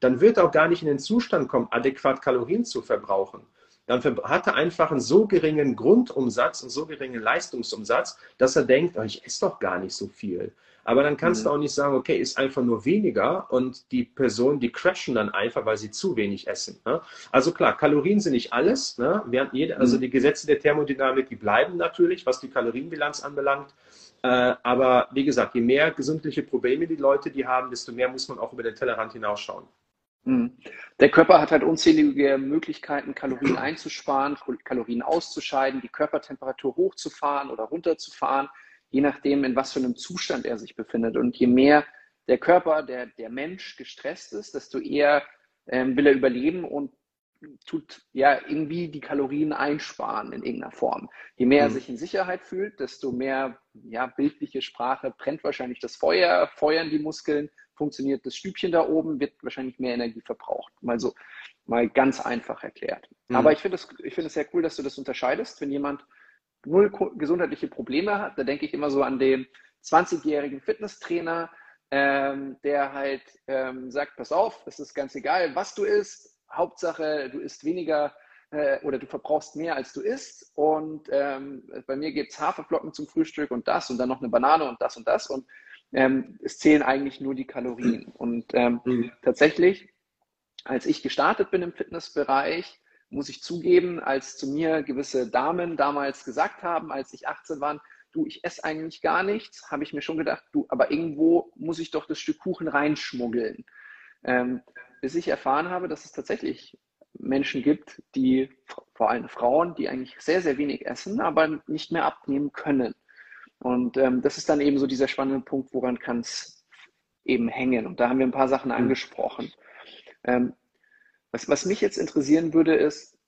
Speaker 3: dann wird er auch gar nicht in den Zustand kommen, adäquat Kalorien zu verbrauchen. Dann hat er einfach einen so geringen Grundumsatz und so geringen Leistungsumsatz, dass er denkt, oh, ich esse doch gar nicht so viel. Aber dann kannst mhm. du auch nicht sagen, okay, ist einfach nur weniger und die Personen, die crashen dann einfach, weil sie zu wenig essen. Ne? Also klar, Kalorien sind nicht alles. Ne? Während jede, also mhm. die Gesetze der Thermodynamik, die bleiben natürlich, was die Kalorienbilanz anbelangt. Äh, aber wie gesagt, je mehr gesundliche Probleme die Leute die haben, desto mehr muss man auch über den Tellerrand hinausschauen.
Speaker 2: Mhm. Der Körper hat halt unzählige Möglichkeiten, Kalorien einzusparen, Kalorien auszuscheiden, die Körpertemperatur hochzufahren oder runterzufahren, je nachdem, in was für einem Zustand er sich befindet. Und je mehr der Körper, der, der Mensch gestresst ist, desto eher ähm, will er überleben und tut ja irgendwie die Kalorien einsparen in irgendeiner Form. Je mehr mhm. er sich in Sicherheit fühlt, desto mehr ja, bildliche Sprache brennt wahrscheinlich das Feuer, feuern die Muskeln, funktioniert das Stübchen da oben, wird wahrscheinlich mehr Energie verbraucht. Mal so, mal ganz einfach erklärt. Mhm. Aber ich finde es find sehr cool, dass du das unterscheidest. Wenn jemand null gesundheitliche Probleme hat, da denke ich immer so an den 20-jährigen Fitnesstrainer, ähm, der halt ähm, sagt, pass auf, es ist ganz egal, was du isst, Hauptsache, du isst weniger äh, oder du verbrauchst mehr, als du isst. Und ähm, bei mir gibt es Haferflocken zum Frühstück und das und dann noch eine Banane und das und das. Und ähm, es zählen eigentlich nur die Kalorien. Und ähm, mhm. tatsächlich, als ich gestartet bin im Fitnessbereich, muss ich zugeben, als zu mir gewisse Damen damals gesagt haben, als ich 18 war, du, ich esse eigentlich gar nichts, habe ich mir schon gedacht, du, aber irgendwo muss ich doch das Stück Kuchen reinschmuggeln. Ähm, bis ich erfahren habe, dass es tatsächlich Menschen gibt, die, vor allem Frauen, die eigentlich sehr, sehr wenig essen, aber nicht mehr abnehmen können. Und ähm, das ist dann eben so dieser spannende Punkt, woran kann es eben hängen. Und da haben wir ein paar Sachen mhm. angesprochen. Ähm, was, was mich jetzt interessieren würde, ist,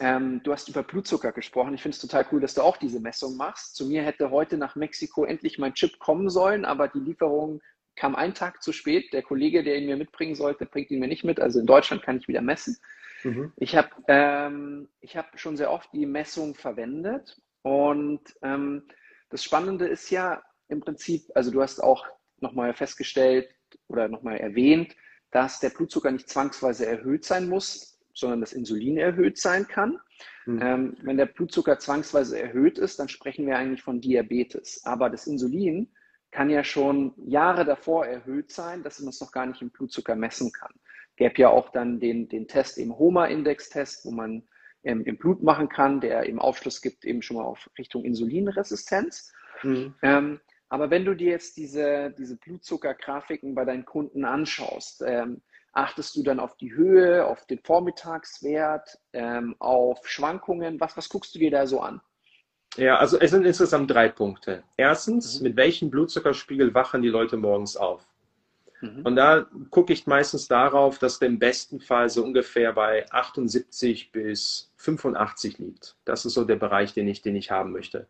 Speaker 2: ähm, du hast über Blutzucker gesprochen. Ich finde es total cool, dass du auch diese Messung machst. Zu mir hätte heute nach Mexiko endlich mein Chip kommen sollen, aber die Lieferung kam einen Tag zu spät. Der Kollege, der ihn mir mitbringen sollte, bringt ihn mir nicht mit. Also in Deutschland kann ich wieder messen. Mhm. Ich habe ähm, hab schon sehr oft die Messung verwendet und ähm, das Spannende ist ja im Prinzip, also du hast auch nochmal festgestellt oder nochmal erwähnt, dass der Blutzucker nicht zwangsweise erhöht sein muss, sondern das Insulin erhöht sein kann. Mhm. Ähm, wenn der Blutzucker zwangsweise erhöht ist, dann sprechen wir eigentlich von Diabetes. Aber das Insulin kann ja schon Jahre davor erhöht sein, dass man es noch gar nicht im Blutzucker messen kann. Gäbe ja auch dann den, den Test, im HOMA-Index-Test, wo man ähm, im Blut machen kann, der eben Aufschluss gibt eben schon mal auf Richtung Insulinresistenz. Mhm. Ähm, aber wenn du dir jetzt diese, diese Blutzuckergrafiken bei deinen Kunden anschaust, ähm, achtest du dann auf die Höhe, auf den Vormittagswert, ähm, auf Schwankungen? Was, was guckst du dir da so an?
Speaker 3: Ja, also es sind insgesamt drei Punkte. Erstens, mhm. mit welchem Blutzuckerspiegel wachen die Leute morgens auf? Mhm. Und da gucke ich meistens darauf, dass der im besten Fall so ungefähr bei 78 bis 85 liegt. Das ist so der Bereich, den ich, den ich haben möchte.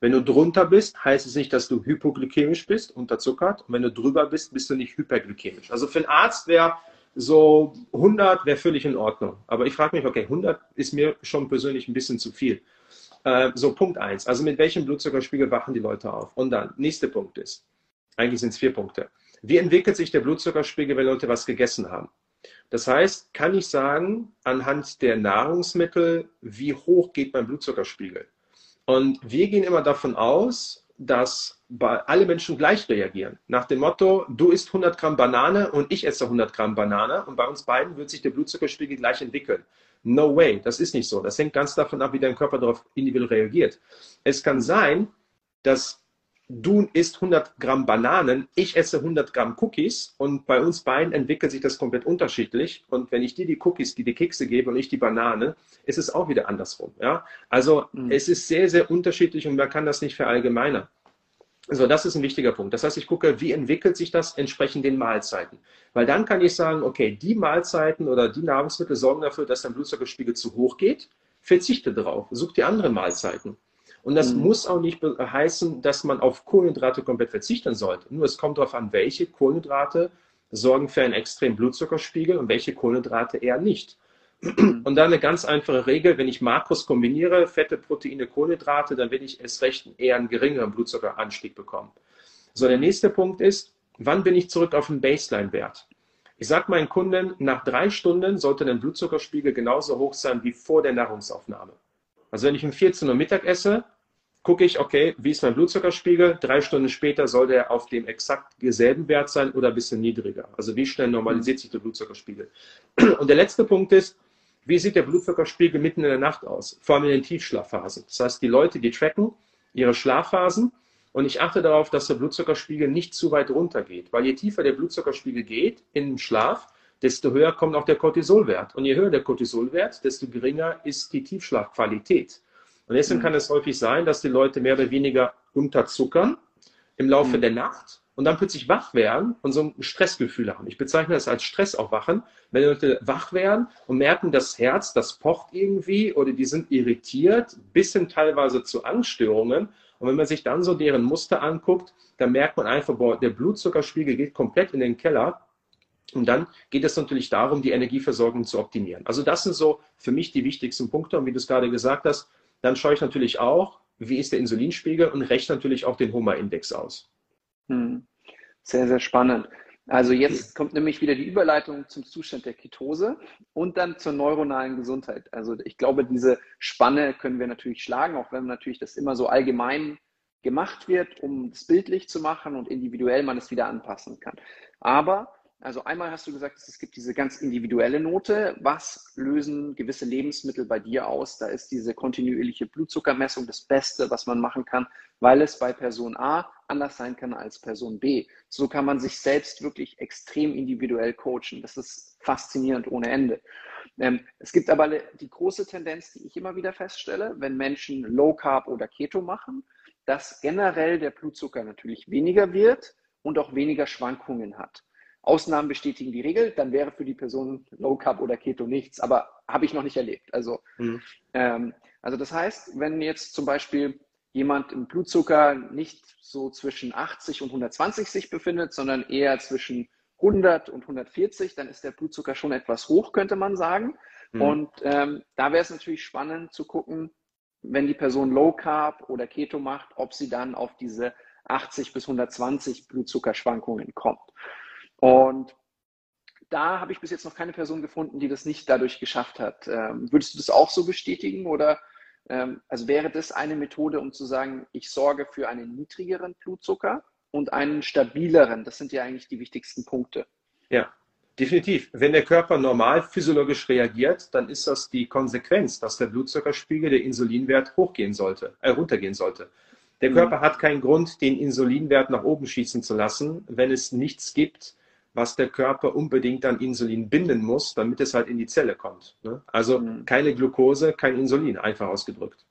Speaker 3: Wenn du drunter bist, heißt es nicht, dass du hypoglykämisch bist, unterzuckert. Und wenn du drüber bist, bist du nicht hyperglykämisch. Also für einen Arzt wäre so 100 wäre völlig in Ordnung. Aber ich frage mich, okay, 100 ist mir schon persönlich ein bisschen zu viel. Äh, so Punkt 1. Also mit welchem Blutzuckerspiegel wachen die Leute auf? Und dann, nächster Punkt ist, eigentlich sind es vier Punkte. Wie entwickelt sich der Blutzuckerspiegel, wenn Leute was gegessen haben? Das heißt, kann ich sagen, anhand der Nahrungsmittel, wie hoch geht mein Blutzuckerspiegel? Und wir gehen immer davon aus, dass alle Menschen gleich reagieren. Nach dem Motto, du isst 100 Gramm Banane und ich esse 100 Gramm Banane und bei uns beiden wird sich der Blutzuckerspiegel gleich entwickeln. No way, das ist nicht so. Das hängt ganz davon ab, wie dein Körper darauf individuell reagiert. Es kann sein, dass du isst 100 Gramm Bananen, ich esse 100 Gramm Cookies und bei uns beiden entwickelt sich das komplett unterschiedlich. Und wenn ich dir die Cookies, die die Kekse gebe und ich die Banane, ist es auch wieder andersrum. Ja? Also mhm. es ist sehr, sehr unterschiedlich und man kann das nicht verallgemeinern. So, das ist ein wichtiger Punkt. Das heißt, ich gucke, wie entwickelt sich das entsprechend den Mahlzeiten. Weil dann kann ich sagen, okay, die Mahlzeiten oder die Nahrungsmittel sorgen dafür, dass dein Blutzuckerspiegel zu hoch geht. Verzichte darauf. Such dir andere Mahlzeiten. Und das mhm. muss auch nicht heißen, dass man auf Kohlenhydrate komplett verzichten sollte. Nur es kommt darauf an, welche Kohlenhydrate sorgen für einen extremen Blutzuckerspiegel und welche Kohlenhydrate eher nicht. Mhm. Und dann eine ganz einfache Regel, wenn ich Makros kombiniere, Fette, Proteine, Kohlenhydrate, dann werde ich erst recht eher einen geringeren Blutzuckeranstieg bekommen. So, der nächste Punkt ist, wann bin ich zurück auf den Baseline-Wert? Ich sage meinen Kunden, nach drei Stunden sollte der Blutzuckerspiegel genauso hoch sein wie vor der Nahrungsaufnahme. Also wenn ich um 14 Uhr Mittag esse, gucke ich, okay, wie ist mein Blutzuckerspiegel? Drei Stunden später soll der auf dem exakt selben Wert sein oder ein bisschen niedriger. Also wie schnell normalisiert sich der Blutzuckerspiegel? Und der letzte Punkt ist, wie sieht der Blutzuckerspiegel mitten in der Nacht aus? Vor allem in den Tiefschlafphasen. Das heißt, die Leute, die tracken ihre Schlafphasen und ich achte darauf, dass der Blutzuckerspiegel nicht zu weit runter geht. Weil je tiefer der Blutzuckerspiegel geht im Schlaf, desto höher kommt auch der Cortisolwert. Und je höher der Cortisolwert, desto geringer ist die Tiefschlafqualität. Und deswegen mhm. kann es häufig sein, dass die Leute mehr oder weniger unterzuckern im Laufe mhm. der Nacht und dann plötzlich wach werden und so ein Stressgefühl haben. Ich bezeichne das als Stressaufwachen. Wenn die Leute wach werden und merken, das Herz, das pocht irgendwie oder die sind irritiert, bis hin teilweise zu Angststörungen. Und wenn man sich dann so deren Muster anguckt, dann merkt man einfach, boah, der Blutzuckerspiegel geht komplett in den Keller. Und dann geht es natürlich darum, die Energieversorgung zu optimieren. Also das sind so für mich die wichtigsten Punkte. Und wie du es gerade gesagt hast, dann schaue ich natürlich auch, wie ist der Insulinspiegel und rechne natürlich auch den HOMA-Index aus.
Speaker 2: Hm. Sehr, sehr spannend. Also jetzt kommt nämlich wieder die Überleitung zum Zustand der Ketose und dann zur neuronalen Gesundheit. Also ich glaube, diese Spanne können wir natürlich schlagen, auch wenn natürlich das immer so allgemein gemacht wird, um es bildlich zu machen und individuell man es wieder anpassen kann. Aber also einmal hast du gesagt, es gibt diese ganz individuelle Note. Was lösen gewisse Lebensmittel bei dir aus? Da ist diese kontinuierliche Blutzuckermessung das Beste, was man machen kann, weil es bei Person A anders sein kann als Person B. So kann man sich selbst wirklich extrem individuell coachen. Das ist faszinierend ohne Ende. Ähm, es gibt aber die große Tendenz, die ich immer wieder feststelle, wenn Menschen Low Carb oder Keto machen, dass generell der Blutzucker natürlich weniger wird und auch weniger Schwankungen hat. Ausnahmen bestätigen die Regel, dann wäre für die Person Low Carb oder Keto nichts, aber habe ich noch nicht erlebt. Also, mhm. ähm, also das heißt, wenn jetzt zum Beispiel jemand im Blutzucker nicht so zwischen 80 und 120 sich befindet, sondern eher zwischen 100 und 140, dann ist der Blutzucker schon etwas hoch, könnte man sagen. Mhm. Und ähm, da wäre es natürlich spannend zu gucken, wenn die Person Low Carb oder Keto macht, ob sie dann auf diese 80 bis 120 Blutzuckerschwankungen kommt. Und da habe ich bis jetzt noch keine Person gefunden, die das nicht dadurch geschafft hat. Ähm, würdest du das auch so bestätigen oder ähm, also wäre das eine Methode, um zu sagen, ich sorge für einen niedrigeren Blutzucker und einen stabileren? Das sind ja eigentlich die wichtigsten Punkte.
Speaker 3: Ja, definitiv. Wenn der Körper normal physiologisch reagiert, dann ist das die Konsequenz, dass der Blutzuckerspiegel, der Insulinwert hochgehen sollte, äh, runtergehen sollte. Der mhm. Körper hat keinen Grund, den Insulinwert nach oben schießen zu lassen, wenn es nichts gibt, was der Körper unbedingt an Insulin binden muss, damit es halt in die Zelle kommt. Ne? Also mhm. keine Glucose, kein Insulin, einfach ausgedrückt.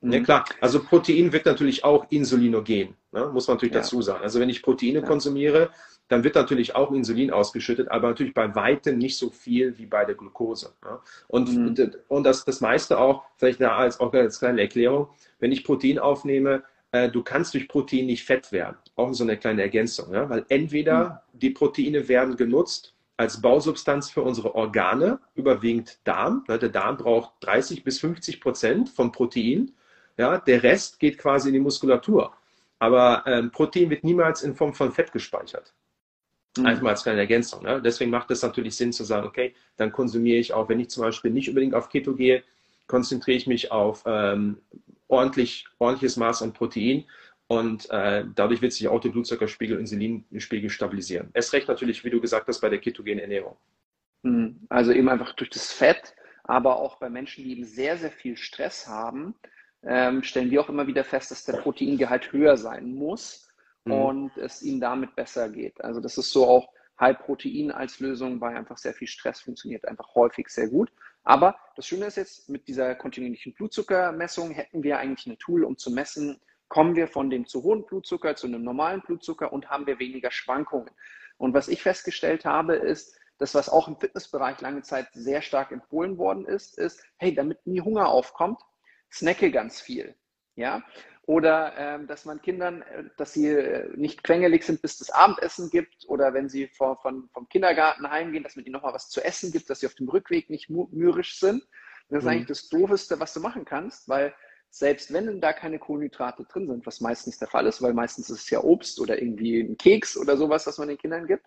Speaker 3: Mhm. Ja, klar. Also Protein wird natürlich auch insulinogen, ne? muss man natürlich ja. dazu sagen. Also wenn ich Proteine ja. konsumiere, dann wird natürlich auch Insulin ausgeschüttet, aber natürlich bei weitem nicht so viel wie bei der Glucose. Ne? Und, mhm. und das, das meiste auch, vielleicht als, auch als kleine Erklärung, wenn ich Protein aufnehme, äh, du kannst durch Protein nicht fett werden. Auch so eine kleine Ergänzung, ja? weil entweder hm. die Proteine werden genutzt als Bausubstanz für unsere Organe, überwiegend Darm. Der Darm braucht 30 bis 50 Prozent von Protein. Ja? Der Rest geht quasi in die Muskulatur. Aber ähm, Protein wird niemals in Form von Fett gespeichert. Mhm. Einfach mal als kleine Ergänzung. Ne? Deswegen macht es natürlich Sinn zu sagen, okay, dann konsumiere ich auch, wenn ich zum Beispiel nicht unbedingt auf Keto gehe, konzentriere ich mich auf ähm, ordentlich, ordentliches Maß an Protein und äh, dadurch wird sich auch der Blutzuckerspiegel, Insulinspiegel stabilisieren. Es recht natürlich, wie du gesagt hast, bei der ketogenen Ernährung.
Speaker 2: Hm, also eben einfach durch das Fett, aber auch bei Menschen, die eben sehr, sehr viel Stress haben, ähm, stellen wir auch immer wieder fest, dass der Proteingehalt höher sein muss mhm. und es ihnen damit besser geht. Also das ist so auch High Protein als Lösung bei einfach sehr viel Stress funktioniert einfach häufig sehr gut. Aber das Schöne ist jetzt, mit dieser kontinuierlichen Blutzuckermessung hätten wir eigentlich ein Tool, um zu messen, kommen wir von dem zu hohen Blutzucker zu einem normalen Blutzucker und haben wir weniger Schwankungen. Und was ich festgestellt habe, ist, das, was auch im Fitnessbereich lange Zeit sehr stark empfohlen worden ist, ist, hey, damit nie Hunger aufkommt, snacke ganz viel. Ja, oder ähm, dass man Kindern, äh, dass sie äh, nicht quengelig sind, bis das Abendessen gibt oder wenn sie vor, von, vom Kindergarten heimgehen, dass man ihnen nochmal was zu essen gibt, dass sie auf dem Rückweg nicht mürrisch sind. Das ist mhm. eigentlich das Doofeste, was du machen kannst, weil selbst wenn da keine Kohlenhydrate drin sind, was meistens der Fall ist, weil meistens ist es ja Obst oder irgendwie ein Keks oder sowas, was man den Kindern gibt,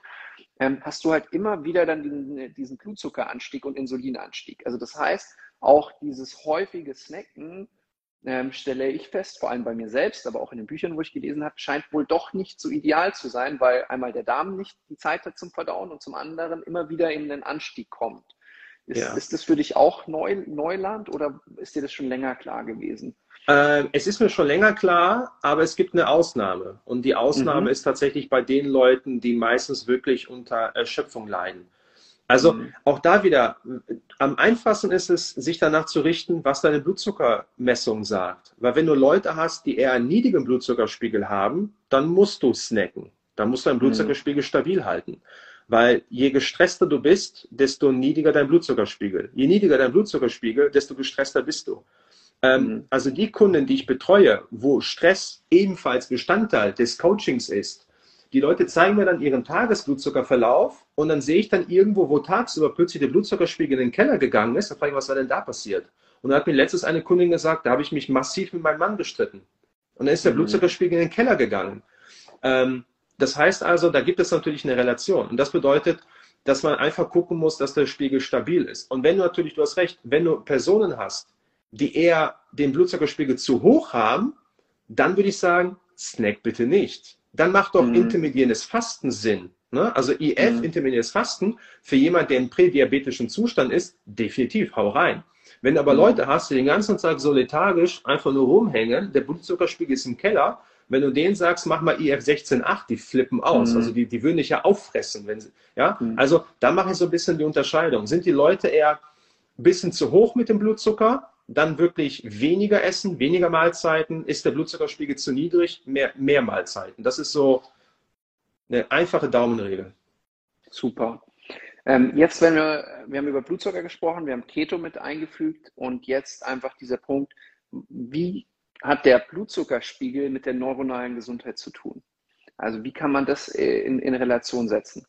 Speaker 2: ähm, hast du halt immer wieder dann diesen, diesen Blutzuckeranstieg und Insulinanstieg. Also das heißt, auch dieses häufige Snacken ähm, stelle ich fest, vor allem bei mir selbst, aber auch in den Büchern, wo ich gelesen habe, scheint wohl doch nicht so ideal zu sein, weil einmal der Darm nicht die Zeit hat zum Verdauen und zum anderen immer wieder in den Anstieg kommt. Ist, ja. ist das für dich auch Neu, Neuland oder ist dir das schon länger klar gewesen?
Speaker 3: Ähm, es ist mir schon länger klar, aber es gibt eine Ausnahme. Und die Ausnahme mhm. ist tatsächlich bei den Leuten, die meistens wirklich unter Erschöpfung leiden. Also mhm. auch da wieder, am einfachsten ist es, sich danach zu richten, was deine Blutzuckermessung sagt. Weil wenn du Leute hast, die eher einen niedrigen Blutzuckerspiegel haben, dann musst du snacken. Dann musst du deinen mhm. Blutzuckerspiegel mhm. stabil halten. Weil je gestresster du bist, desto niedriger dein Blutzuckerspiegel. Je niedriger dein Blutzuckerspiegel, desto gestresster bist du. Ähm, mhm. Also die Kunden, die ich betreue, wo Stress ebenfalls Bestandteil des Coachings ist, die Leute zeigen mir dann ihren Tagesblutzuckerverlauf und dann sehe ich dann irgendwo, wo tagsüber plötzlich der Blutzuckerspiegel in den Keller gegangen ist. Dann frage ich, was war denn da passiert? Und dann hat mir letztes eine Kundin gesagt, da habe ich mich massiv mit meinem Mann gestritten. Und dann ist der mhm. Blutzuckerspiegel in den Keller gegangen. Ähm, das heißt also, da gibt es natürlich eine Relation. Und das bedeutet, dass man einfach gucken muss, dass der Spiegel stabil ist. Und wenn du natürlich, du hast recht, wenn du Personen hast, die eher den Blutzuckerspiegel zu hoch haben, dann würde ich sagen, snack bitte nicht dann macht doch mhm. intermediäres Fasten Sinn. Ne? Also IF, mhm. intermediäres Fasten, für jemanden, der im prädiabetischen Zustand ist, definitiv, hau rein. Wenn du aber mhm. Leute hast, die den ganzen Tag so lethargisch einfach nur rumhängen, der Blutzuckerspiegel ist im Keller, wenn du denen sagst, mach mal IF 16,8, die flippen aus. Mhm. Also die, die würden dich ja auffressen. Wenn sie, ja? Mhm. Also da mache ich so ein bisschen die Unterscheidung. Sind die Leute eher ein bisschen zu hoch mit dem Blutzucker dann wirklich weniger essen, weniger Mahlzeiten. Ist der Blutzuckerspiegel zu niedrig, mehr, mehr Mahlzeiten. Das ist so eine einfache Daumenregel.
Speaker 2: Super. Ähm, jetzt, wenn wir, wir haben über Blutzucker gesprochen, wir haben Keto mit eingefügt und jetzt einfach dieser Punkt, wie hat der Blutzuckerspiegel mit der neuronalen Gesundheit zu tun? Also wie kann man das äh, in, in Relation setzen?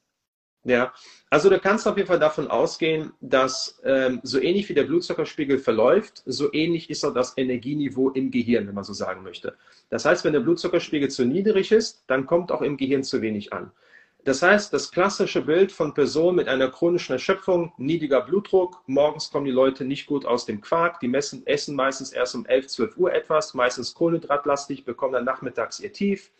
Speaker 3: Ja, also du kannst auf jeden Fall davon ausgehen, dass ähm, so ähnlich wie der Blutzuckerspiegel verläuft, so ähnlich ist auch das Energieniveau im Gehirn, wenn man so sagen möchte. Das heißt, wenn der Blutzuckerspiegel zu niedrig ist, dann kommt auch im Gehirn zu wenig an. Das heißt, das klassische Bild von Personen mit einer chronischen Erschöpfung, niedriger Blutdruck, morgens kommen die Leute nicht gut aus dem Quark, die messen, essen meistens erst um 11, 12 Uhr etwas, meistens kohlenhydratlastig, bekommen dann nachmittags ihr Tief,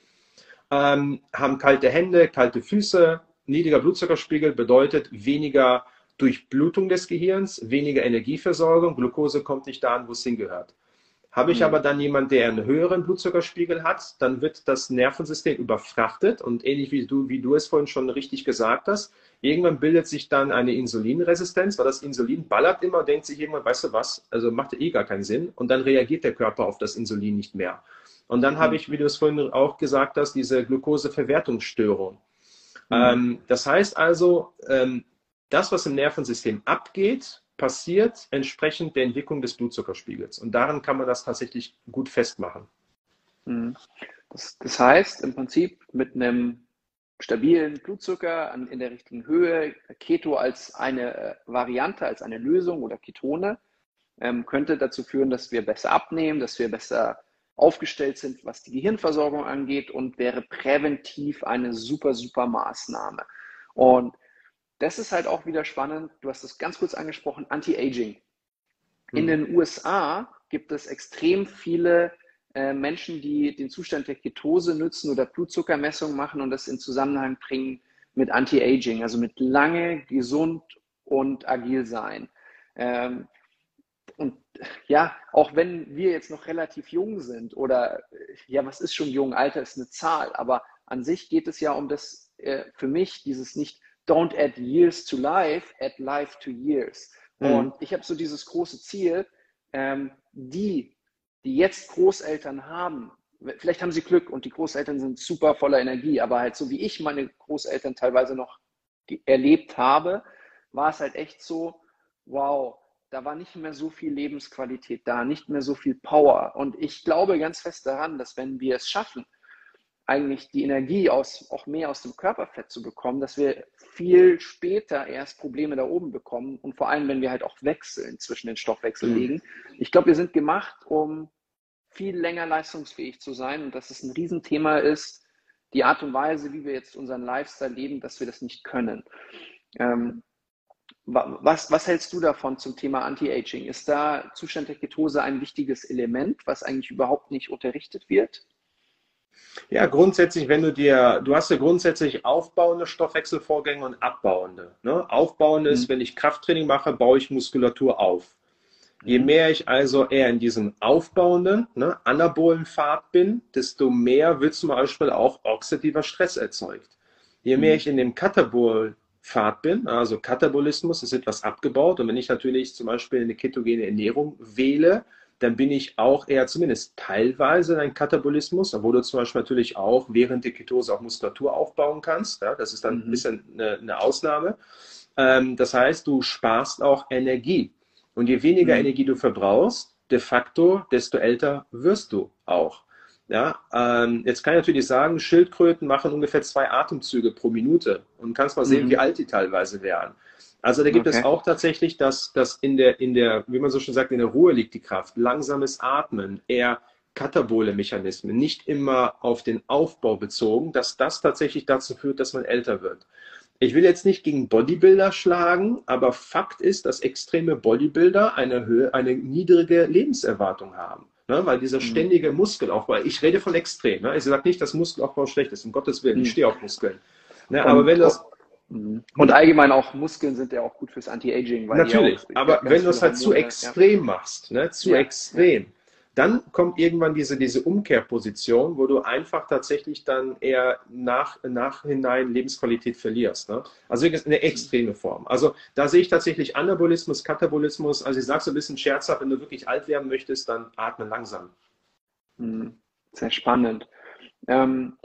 Speaker 3: ähm, haben kalte Hände, kalte Füße, niedriger Blutzuckerspiegel bedeutet weniger Durchblutung des Gehirns, weniger Energieversorgung, Glucose kommt nicht da an, wo es hingehört. Habe ich mhm. aber dann jemanden, der einen höheren Blutzuckerspiegel hat, dann wird das Nervensystem überfrachtet und ähnlich wie du, wie du es vorhin schon richtig gesagt hast, irgendwann bildet sich dann eine Insulinresistenz, weil das Insulin ballert immer und denkt sich irgendwann, weißt du was, also macht eh gar keinen Sinn und dann reagiert der Körper auf das Insulin nicht mehr. Und dann mhm. habe ich, wie du es vorhin auch gesagt hast, diese Glukoseverwertungsstörung. Mhm. Ähm, das heißt also, ähm, das, was im Nervensystem abgeht, passiert entsprechend der Entwicklung des Blutzuckerspiegels. Und daran kann man das tatsächlich gut festmachen.
Speaker 2: Mhm. Das, das heißt im Prinzip mit einem stabilen Blutzucker an, in der richtigen Höhe, Keto als eine äh, Variante, als eine Lösung oder Ketone, ähm, könnte dazu führen, dass wir besser abnehmen, dass wir besser aufgestellt sind, was die Gehirnversorgung angeht und wäre präventiv eine super, super Maßnahme. Und das ist halt auch wieder spannend. Du hast es ganz kurz angesprochen, Anti-Aging. In mhm. den USA gibt es extrem viele äh, Menschen, die den Zustand der Ketose nützen oder Blutzuckermessungen machen und das in Zusammenhang bringen mit Anti-Aging, also mit lange, gesund und agil sein. Ähm, und ja, auch wenn wir jetzt noch relativ jung sind oder ja, was ist schon jung? Alter ist eine Zahl, aber an sich geht es ja um das, äh, für mich, dieses nicht don't add years to life, add life to years. Mhm. Und ich habe so dieses große Ziel, ähm, die, die jetzt Großeltern haben, vielleicht haben sie Glück und die Großeltern sind super voller Energie, aber halt so wie ich meine Großeltern teilweise noch erlebt habe, war es halt echt so, wow, da war nicht mehr so viel Lebensqualität da, nicht mehr so viel Power. Und ich glaube ganz fest daran, dass wenn wir es schaffen, eigentlich die Energie aus, auch mehr aus dem Körperfett zu bekommen, dass wir viel später erst Probleme da oben bekommen und vor allem, wenn wir halt auch wechseln zwischen den Stoffwechselwegen. Mhm. Ich glaube, wir sind gemacht, um viel länger leistungsfähig zu sein und dass es ein Riesenthema ist, die Art und Weise, wie wir jetzt unseren Lifestyle leben, dass wir das nicht können. Ähm, was, was hältst du davon zum Thema Anti-Aging? Ist da Zustand der Ketose ein wichtiges Element, was eigentlich überhaupt nicht unterrichtet wird?
Speaker 3: Ja, grundsätzlich, wenn du dir, du hast ja grundsätzlich aufbauende Stoffwechselvorgänge und abbauende. Ne? Aufbauende mhm. ist, wenn ich Krafttraining mache, baue ich Muskulatur auf. Je mhm. mehr ich also eher in diesem aufbauenden, ne, anabolen Pfad bin, desto mehr wird zum Beispiel auch oxidativer Stress erzeugt. Je mehr mhm. ich in dem Katabol Pfad bin, also Katabolismus ist etwas abgebaut. Und wenn ich natürlich zum Beispiel eine ketogene Ernährung wähle, dann bin ich auch eher zumindest teilweise in einem Katabolismus, obwohl du zum Beispiel natürlich auch während der Ketose auch Muskulatur aufbauen kannst. Ja, das ist dann mhm. ein bisschen eine, eine Ausnahme. Ähm, das heißt, du sparst auch Energie. Und je weniger mhm. Energie du verbrauchst, de facto, desto älter wirst du auch. Ja, ähm, jetzt kann ich natürlich sagen, Schildkröten machen ungefähr zwei Atemzüge pro Minute und kannst mal sehen, mhm. wie alt die teilweise wären. Also da gibt okay. es auch tatsächlich, dass, dass in der, in der, wie man so schon sagt, in der Ruhe liegt die Kraft, langsames Atmen, eher katabole Mechanismen, nicht immer auf den Aufbau bezogen, dass das tatsächlich dazu führt, dass man älter wird. Ich will jetzt nicht gegen Bodybuilder schlagen, aber Fakt ist, dass extreme Bodybuilder eine, Höhe, eine niedrige Lebenserwartung haben. Ne, weil dieser mhm. ständige Muskelaufbau, ich rede von extrem. Ne? Ich sage nicht, dass Muskelaufbau schlecht ist, um Gottes Willen, ich mhm. stehe auf Muskeln. Ne, aber wenn das.
Speaker 2: Mhm. Und allgemein auch Muskeln sind ja auch gut fürs Anti-Aging.
Speaker 3: Natürlich, aber wenn du es halt zu extrem ja. machst, ne, zu ja. extrem, dann kommt irgendwann diese, diese Umkehrposition, wo du einfach tatsächlich dann eher nach, nachhinein Lebensqualität verlierst. Ne? Also eine extreme Form. Also da sehe ich tatsächlich Anabolismus, Katabolismus. Also ich sage so ein bisschen scherzhaft, wenn du wirklich alt werden möchtest, dann atme langsam.
Speaker 2: Hm, sehr spannend. Ähm,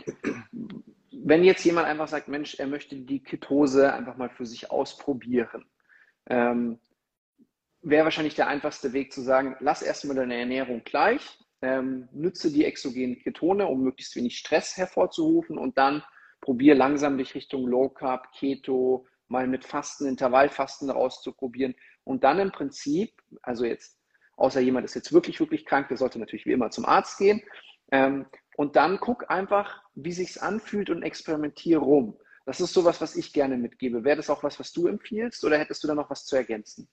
Speaker 2: wenn jetzt jemand einfach sagt, Mensch, er möchte die Ketose einfach mal für sich ausprobieren, ähm, wäre wahrscheinlich der einfachste Weg zu sagen, lass erstmal deine Ernährung gleich, ähm, nütze die exogenen Ketone, um möglichst wenig Stress hervorzurufen und dann probier langsam dich Richtung Low Carb, Keto, mal mit Fasten, Intervallfasten rauszuprobieren und dann im Prinzip, also jetzt, außer jemand ist jetzt wirklich, wirklich krank, der sollte natürlich wie immer zum Arzt gehen ähm, und dann guck einfach, wie sich's anfühlt und experimentiere rum. Das ist sowas, was ich gerne mitgebe. Wäre das auch was, was du empfiehlst oder hättest du da noch was zu ergänzen?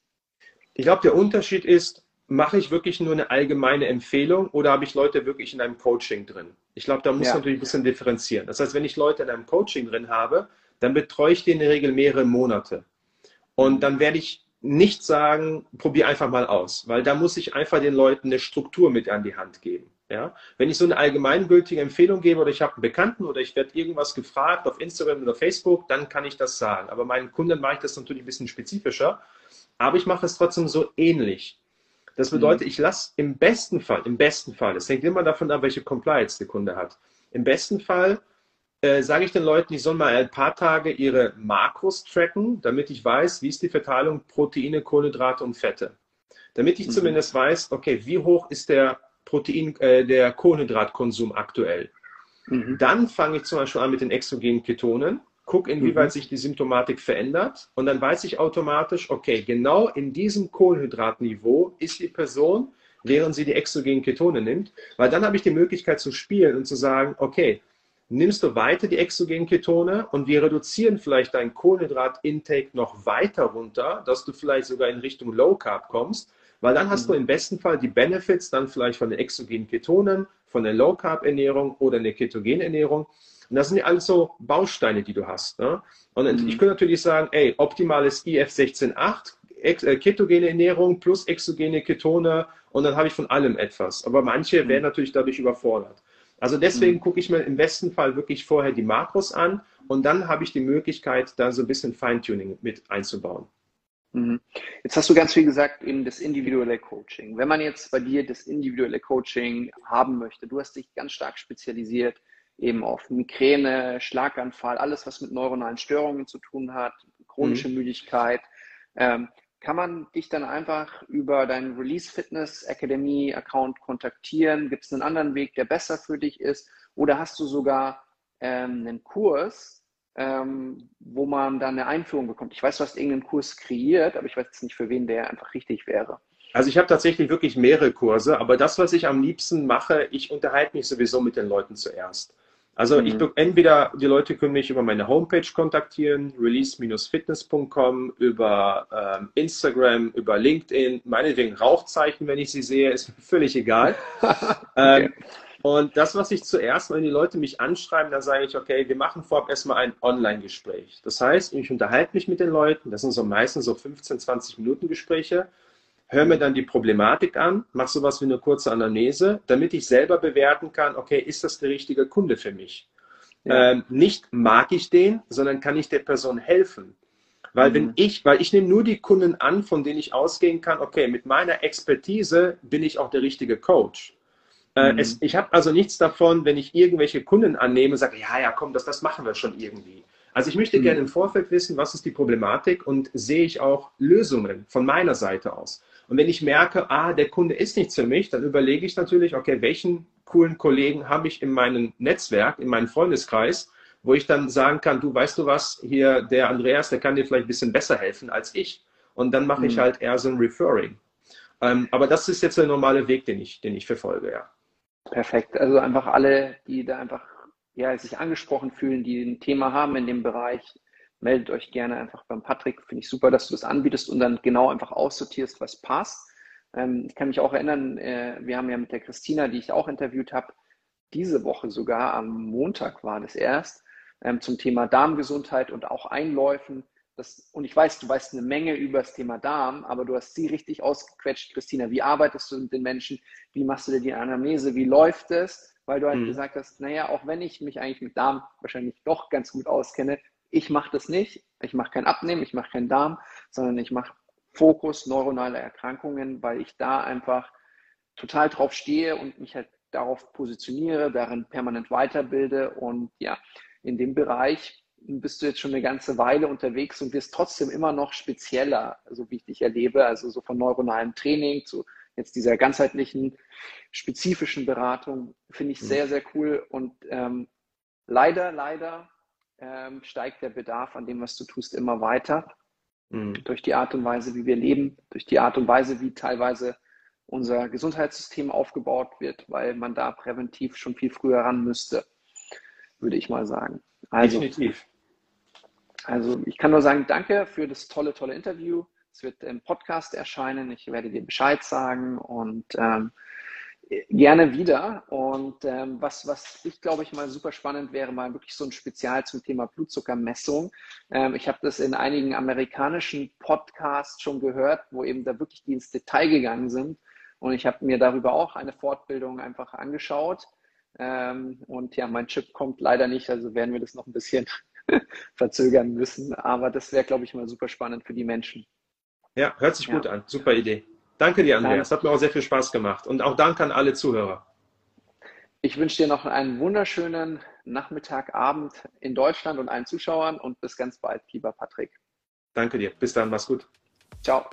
Speaker 3: Ich glaube, der Unterschied ist, mache ich wirklich nur eine allgemeine Empfehlung oder habe ich Leute wirklich in einem Coaching drin? Ich glaube, da muss ja. man natürlich ein bisschen differenzieren. Das heißt, wenn ich Leute in einem Coaching drin habe, dann betreue ich die in der Regel mehrere Monate. Und dann werde ich nicht sagen, probier einfach mal aus, weil da muss ich einfach den Leuten eine Struktur mit an die Hand geben. Ja? Wenn ich so eine allgemeingültige Empfehlung gebe oder ich habe einen Bekannten oder ich werde irgendwas gefragt auf Instagram oder Facebook, dann kann ich das sagen. Aber meinen Kunden mache ich das natürlich ein bisschen spezifischer aber ich mache es trotzdem so ähnlich. Das bedeutet, mhm. ich lasse im besten Fall, im besten Fall, es hängt immer davon ab, welche Compliance der Kunde hat. Im besten Fall äh, sage ich den Leuten, die sollen mal ein paar Tage ihre Makros tracken, damit ich weiß, wie ist die Verteilung Proteine, Kohlenhydrate und Fette. Damit ich mhm. zumindest weiß, okay, wie hoch ist der Protein, äh, der Kohlenhydratkonsum aktuell. Mhm. Dann fange ich zum Beispiel an mit den exogenen Ketonen guck, inwieweit mhm. sich die Symptomatik verändert und dann weiß ich automatisch, okay, genau in diesem Kohlenhydratniveau ist die Person, während sie die exogenen Ketone nimmt, weil dann habe ich die Möglichkeit zu spielen und zu sagen, okay, nimmst du weiter die exogenen Ketone und wir reduzieren vielleicht dein Kohlenhydrat-Intake noch weiter runter, dass du vielleicht sogar in Richtung Low Carb kommst, weil dann hast mhm. du im besten Fall die Benefits dann vielleicht von den exogenen Ketonen, von der Low Carb Ernährung oder der ketogenen Ernährung und das sind ja alles so Bausteine, die du hast. Ne? Und mhm. ich könnte natürlich sagen, ey, optimales IF 16.8, äh, ketogene Ernährung plus exogene Ketone und dann habe ich von allem etwas. Aber manche mhm. werden natürlich dadurch überfordert. Also deswegen mhm. gucke ich mir im besten Fall wirklich vorher die Makros an und dann habe ich die Möglichkeit, da so ein bisschen Feintuning mit einzubauen.
Speaker 2: Mhm. Jetzt hast du ganz viel gesagt, eben das individuelle Coaching. Wenn man jetzt bei dir das individuelle Coaching haben möchte, du hast dich ganz stark spezialisiert eben auf Migräne, Schlaganfall, alles, was mit neuronalen Störungen zu tun hat, chronische mhm. Müdigkeit. Ähm, kann man dich dann einfach über deinen Release Fitness Academy Account kontaktieren? Gibt es einen anderen Weg, der besser für dich ist? Oder hast du sogar ähm, einen Kurs, ähm, wo man dann eine Einführung bekommt? Ich weiß, du hast irgendeinen Kurs kreiert, aber ich weiß jetzt nicht, für wen der einfach richtig wäre.
Speaker 3: Also ich habe tatsächlich wirklich mehrere Kurse, aber das, was ich am liebsten mache, ich unterhalte mich sowieso mit den Leuten zuerst. Also mhm. ich entweder die Leute können mich über meine Homepage kontaktieren, release-fitness.com, über ähm, Instagram, über LinkedIn, meinetwegen Rauchzeichen, wenn ich sie sehe, ist völlig egal. Ähm, okay. ähm, und das, was ich zuerst, wenn die Leute mich anschreiben, dann sage ich, okay, wir machen vorab erstmal ein Online-Gespräch. Das heißt, ich unterhalte mich mit den Leuten, das sind so meistens so 15, 20 Minuten Gespräche höre mir dann die Problematik an, mache sowas wie eine kurze Anamnese, damit ich selber bewerten kann, okay, ist das der richtige Kunde für mich? Ja. Ähm, nicht mag ich den, sondern kann ich der Person helfen? Weil mhm. wenn ich, weil ich nehme nur die Kunden an, von denen ich ausgehen kann, okay, mit meiner Expertise bin ich auch der richtige Coach. Äh, mhm. Es, ich habe also nichts davon, wenn ich irgendwelche Kunden annehme und sage, ja, ja, komm, das, das machen wir schon irgendwie. Also ich möchte mhm. gerne im Vorfeld wissen, was ist die Problematik und sehe ich auch Lösungen von meiner Seite aus. Und wenn ich merke, ah, der Kunde ist nichts für mich, dann überlege ich natürlich, okay, welchen coolen Kollegen habe ich in meinem Netzwerk, in meinem Freundeskreis, wo ich dann sagen kann, du weißt du was, hier der Andreas, der kann dir vielleicht ein bisschen besser helfen als ich. Und dann mache mhm. ich halt eher so ein Referring. Ähm, aber das ist jetzt der normale Weg, den ich, den ich verfolge, ja.
Speaker 2: Perfekt. Also einfach alle, die da einfach ja, sich angesprochen fühlen, die ein Thema haben in dem Bereich, meldet euch gerne einfach beim Patrick. Finde ich super, dass du das anbietest und dann genau einfach aussortierst, was passt. Ähm, ich kann mich auch erinnern, äh, wir haben ja mit der Christina, die ich auch interviewt habe, diese Woche sogar, am Montag war das erst, ähm, zum Thema Darmgesundheit und auch Einläufen. Das, und ich weiß, du weißt eine Menge über das Thema Darm, aber du hast sie richtig ausgequetscht, Christina. Wie arbeitest du mit den Menschen? Wie machst du dir die Anamnese? Wie läuft es? Weil du halt mhm. gesagt hast, naja, auch wenn ich mich eigentlich mit Darm wahrscheinlich doch ganz gut auskenne, ich mache das nicht. Ich mache kein Abnehmen, ich mache keinen Darm, sondern ich mache Fokus neuronale Erkrankungen, weil ich da einfach total drauf stehe und mich halt darauf positioniere, darin permanent weiterbilde. Und ja, in dem Bereich bist du jetzt schon eine ganze Weile unterwegs und wirst trotzdem immer noch spezieller, so wie ich dich erlebe, also so von neuronalem Training zu jetzt dieser ganzheitlichen, spezifischen Beratung, finde ich mhm. sehr, sehr cool. Und ähm, leider, leider ähm, steigt der Bedarf an dem, was du tust, immer weiter. Mhm. Durch die Art und Weise, wie wir leben, durch die Art und Weise, wie teilweise unser Gesundheitssystem aufgebaut wird, weil man da präventiv schon viel früher ran müsste, würde ich mal sagen. Also, Definitiv. Also ich kann nur sagen, danke für das tolle, tolle Interview. Es wird im Podcast erscheinen. Ich werde dir Bescheid sagen und ähm, gerne wieder. Und ähm, was, was ich glaube ich mal super spannend wäre, mal wirklich so ein Spezial zum Thema Blutzuckermessung. Ähm, ich habe das in einigen amerikanischen Podcasts schon gehört, wo eben da wirklich die ins Detail gegangen sind. Und ich habe mir darüber auch eine Fortbildung einfach angeschaut. Ähm, und ja, mein Chip kommt leider nicht, also werden wir das noch ein bisschen verzögern müssen. Aber das wäre, glaube ich, mal super spannend für die Menschen.
Speaker 3: Ja, hört sich ja. gut an. Super Idee. Danke dir, Andreas. Hat mir auch sehr viel Spaß gemacht. Und auch Dank an alle Zuhörer.
Speaker 2: Ich wünsche dir noch einen wunderschönen Nachmittag, Abend in Deutschland und allen Zuschauern und bis ganz bald, lieber Patrick.
Speaker 3: Danke dir. Bis dann. Mach's gut.
Speaker 2: Ciao.